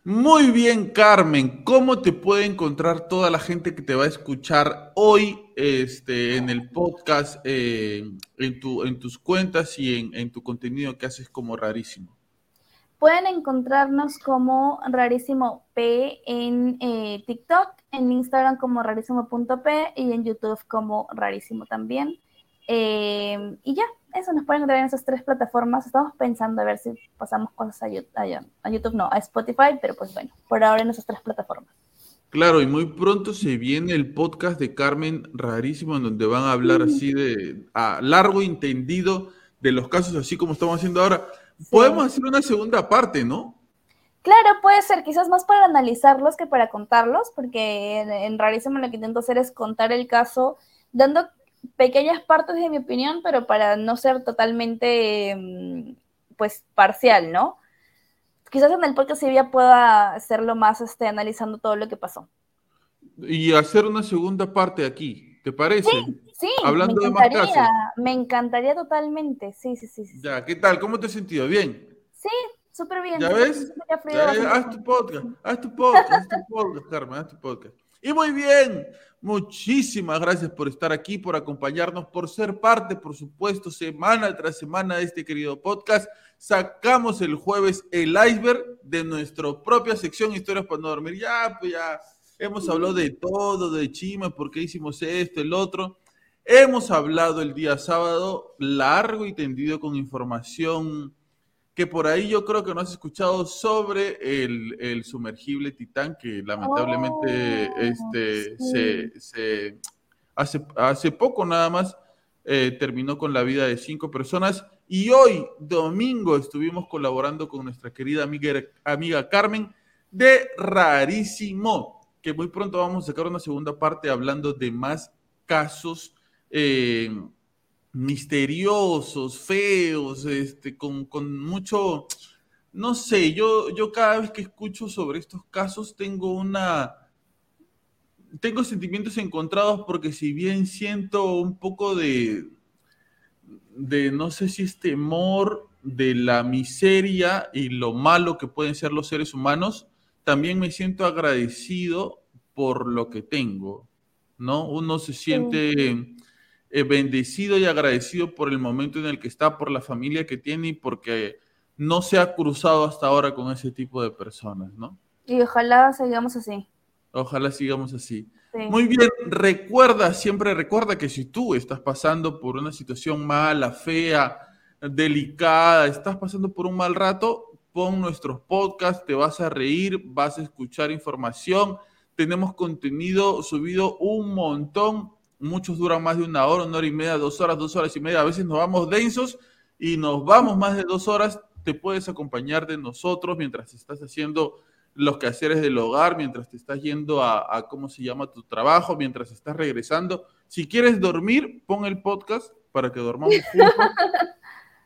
Muy bien, Carmen. ¿Cómo te puede encontrar toda la gente que te va a escuchar hoy este, en el podcast, eh, en, tu, en tus cuentas y en, en tu contenido que haces como rarísimo? Pueden encontrarnos como Rarísimo P en eh, TikTok, en Instagram como rarísimo.p y en YouTube como Rarísimo también. Eh, y ya, eso nos pueden encontrar en esas tres plataformas. Estamos pensando a ver si pasamos cosas a, a, YouTube, no, a Spotify, pero pues bueno, por ahora en esas tres plataformas. Claro, y muy pronto se viene el podcast de Carmen rarísimo, en donde van a hablar así de a largo entendido de los casos, así como estamos haciendo ahora. Podemos hacer una segunda parte, ¿no? Claro, puede ser, quizás más para analizarlos que para contarlos, porque en, rarísimo lo que intento hacer es contar el caso, dando pequeñas partes de mi opinión, pero para no ser totalmente, mm, pues, parcial, ¿no? quizás en el podcast ya pueda hacerlo más este, analizando todo lo que pasó. Y hacer una segunda parte aquí, ¿te parece? Sí, Hablando me encantaría, de más casos. me encantaría totalmente, sí, sí, sí, Ya, ¿qué tal? ¿Cómo te has sentido? ¿Bien? Sí, súper bien. ¿Ya ves? haz tu podcast, haz tu podcast, haz tu podcast, Carmen, haz tu podcast. Y muy bien, muchísimas gracias por estar aquí, por acompañarnos, por ser parte, por supuesto, semana tras semana de este querido podcast sacamos el jueves el iceberg de nuestra propia sección Historias para no dormir. Ya, pues ya hemos hablado de todo, de Chima, por qué hicimos esto, el otro. Hemos hablado el día sábado largo y tendido con información que por ahí yo creo que no has escuchado sobre el, sumergible Titán, que lamentablemente oh, este, se, hace, hace poco nada más eh, terminó con la vida de cinco personas y hoy, domingo, estuvimos colaborando con nuestra querida amiga, amiga Carmen de Rarísimo, que muy pronto vamos a sacar una segunda parte hablando de más casos eh, misteriosos, feos, este, con, con, mucho, no sé, yo, yo cada vez que escucho sobre estos casos tengo una, tengo sentimientos encontrados porque si bien siento un poco de, de no sé si es temor de la miseria y lo malo que pueden ser los seres humanos, también me siento agradecido por lo que tengo, ¿no? Uno se siente eh, bendecido y agradecido por el momento en el que está, por la familia que tiene y porque no se ha cruzado hasta ahora con ese tipo de personas, ¿no? Y ojalá sigamos así. Ojalá sigamos así. Muy bien, recuerda, siempre recuerda que si tú estás pasando por una situación mala, fea, delicada, estás pasando por un mal rato, pon nuestros podcasts, te vas a reír, vas a escuchar información. Tenemos contenido subido un montón, muchos duran más de una hora, una hora y media, dos horas, dos horas y media. A veces nos vamos densos y nos vamos más de dos horas. Te puedes acompañar de nosotros mientras estás haciendo los quehaceres del hogar, mientras te estás yendo a, cómo se llama tu trabajo, mientras estás regresando. Si quieres dormir, pon el podcast para que dormamos [laughs] juntos.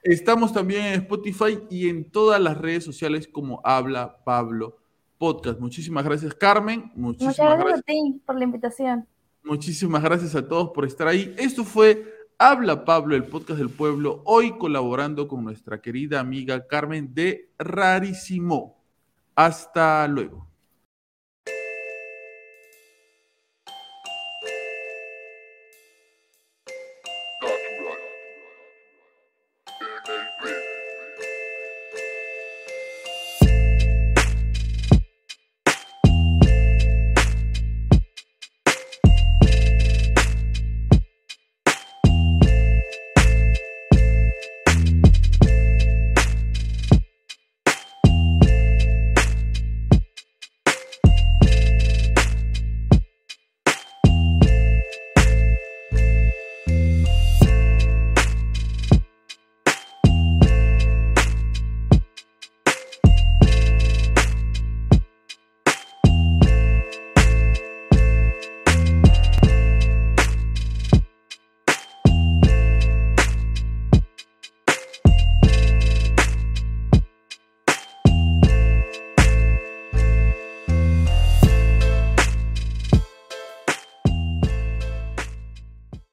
Estamos también en Spotify y en todas las redes sociales como Habla Pablo Podcast. Muchísimas gracias, Carmen. Muchísimas Muchas gracias, a ti por la invitación. Muchísimas gracias a todos por estar ahí. Esto fue Habla Pablo, el podcast del pueblo, hoy colaborando con nuestra querida amiga Carmen de Rarísimo. Hasta luego.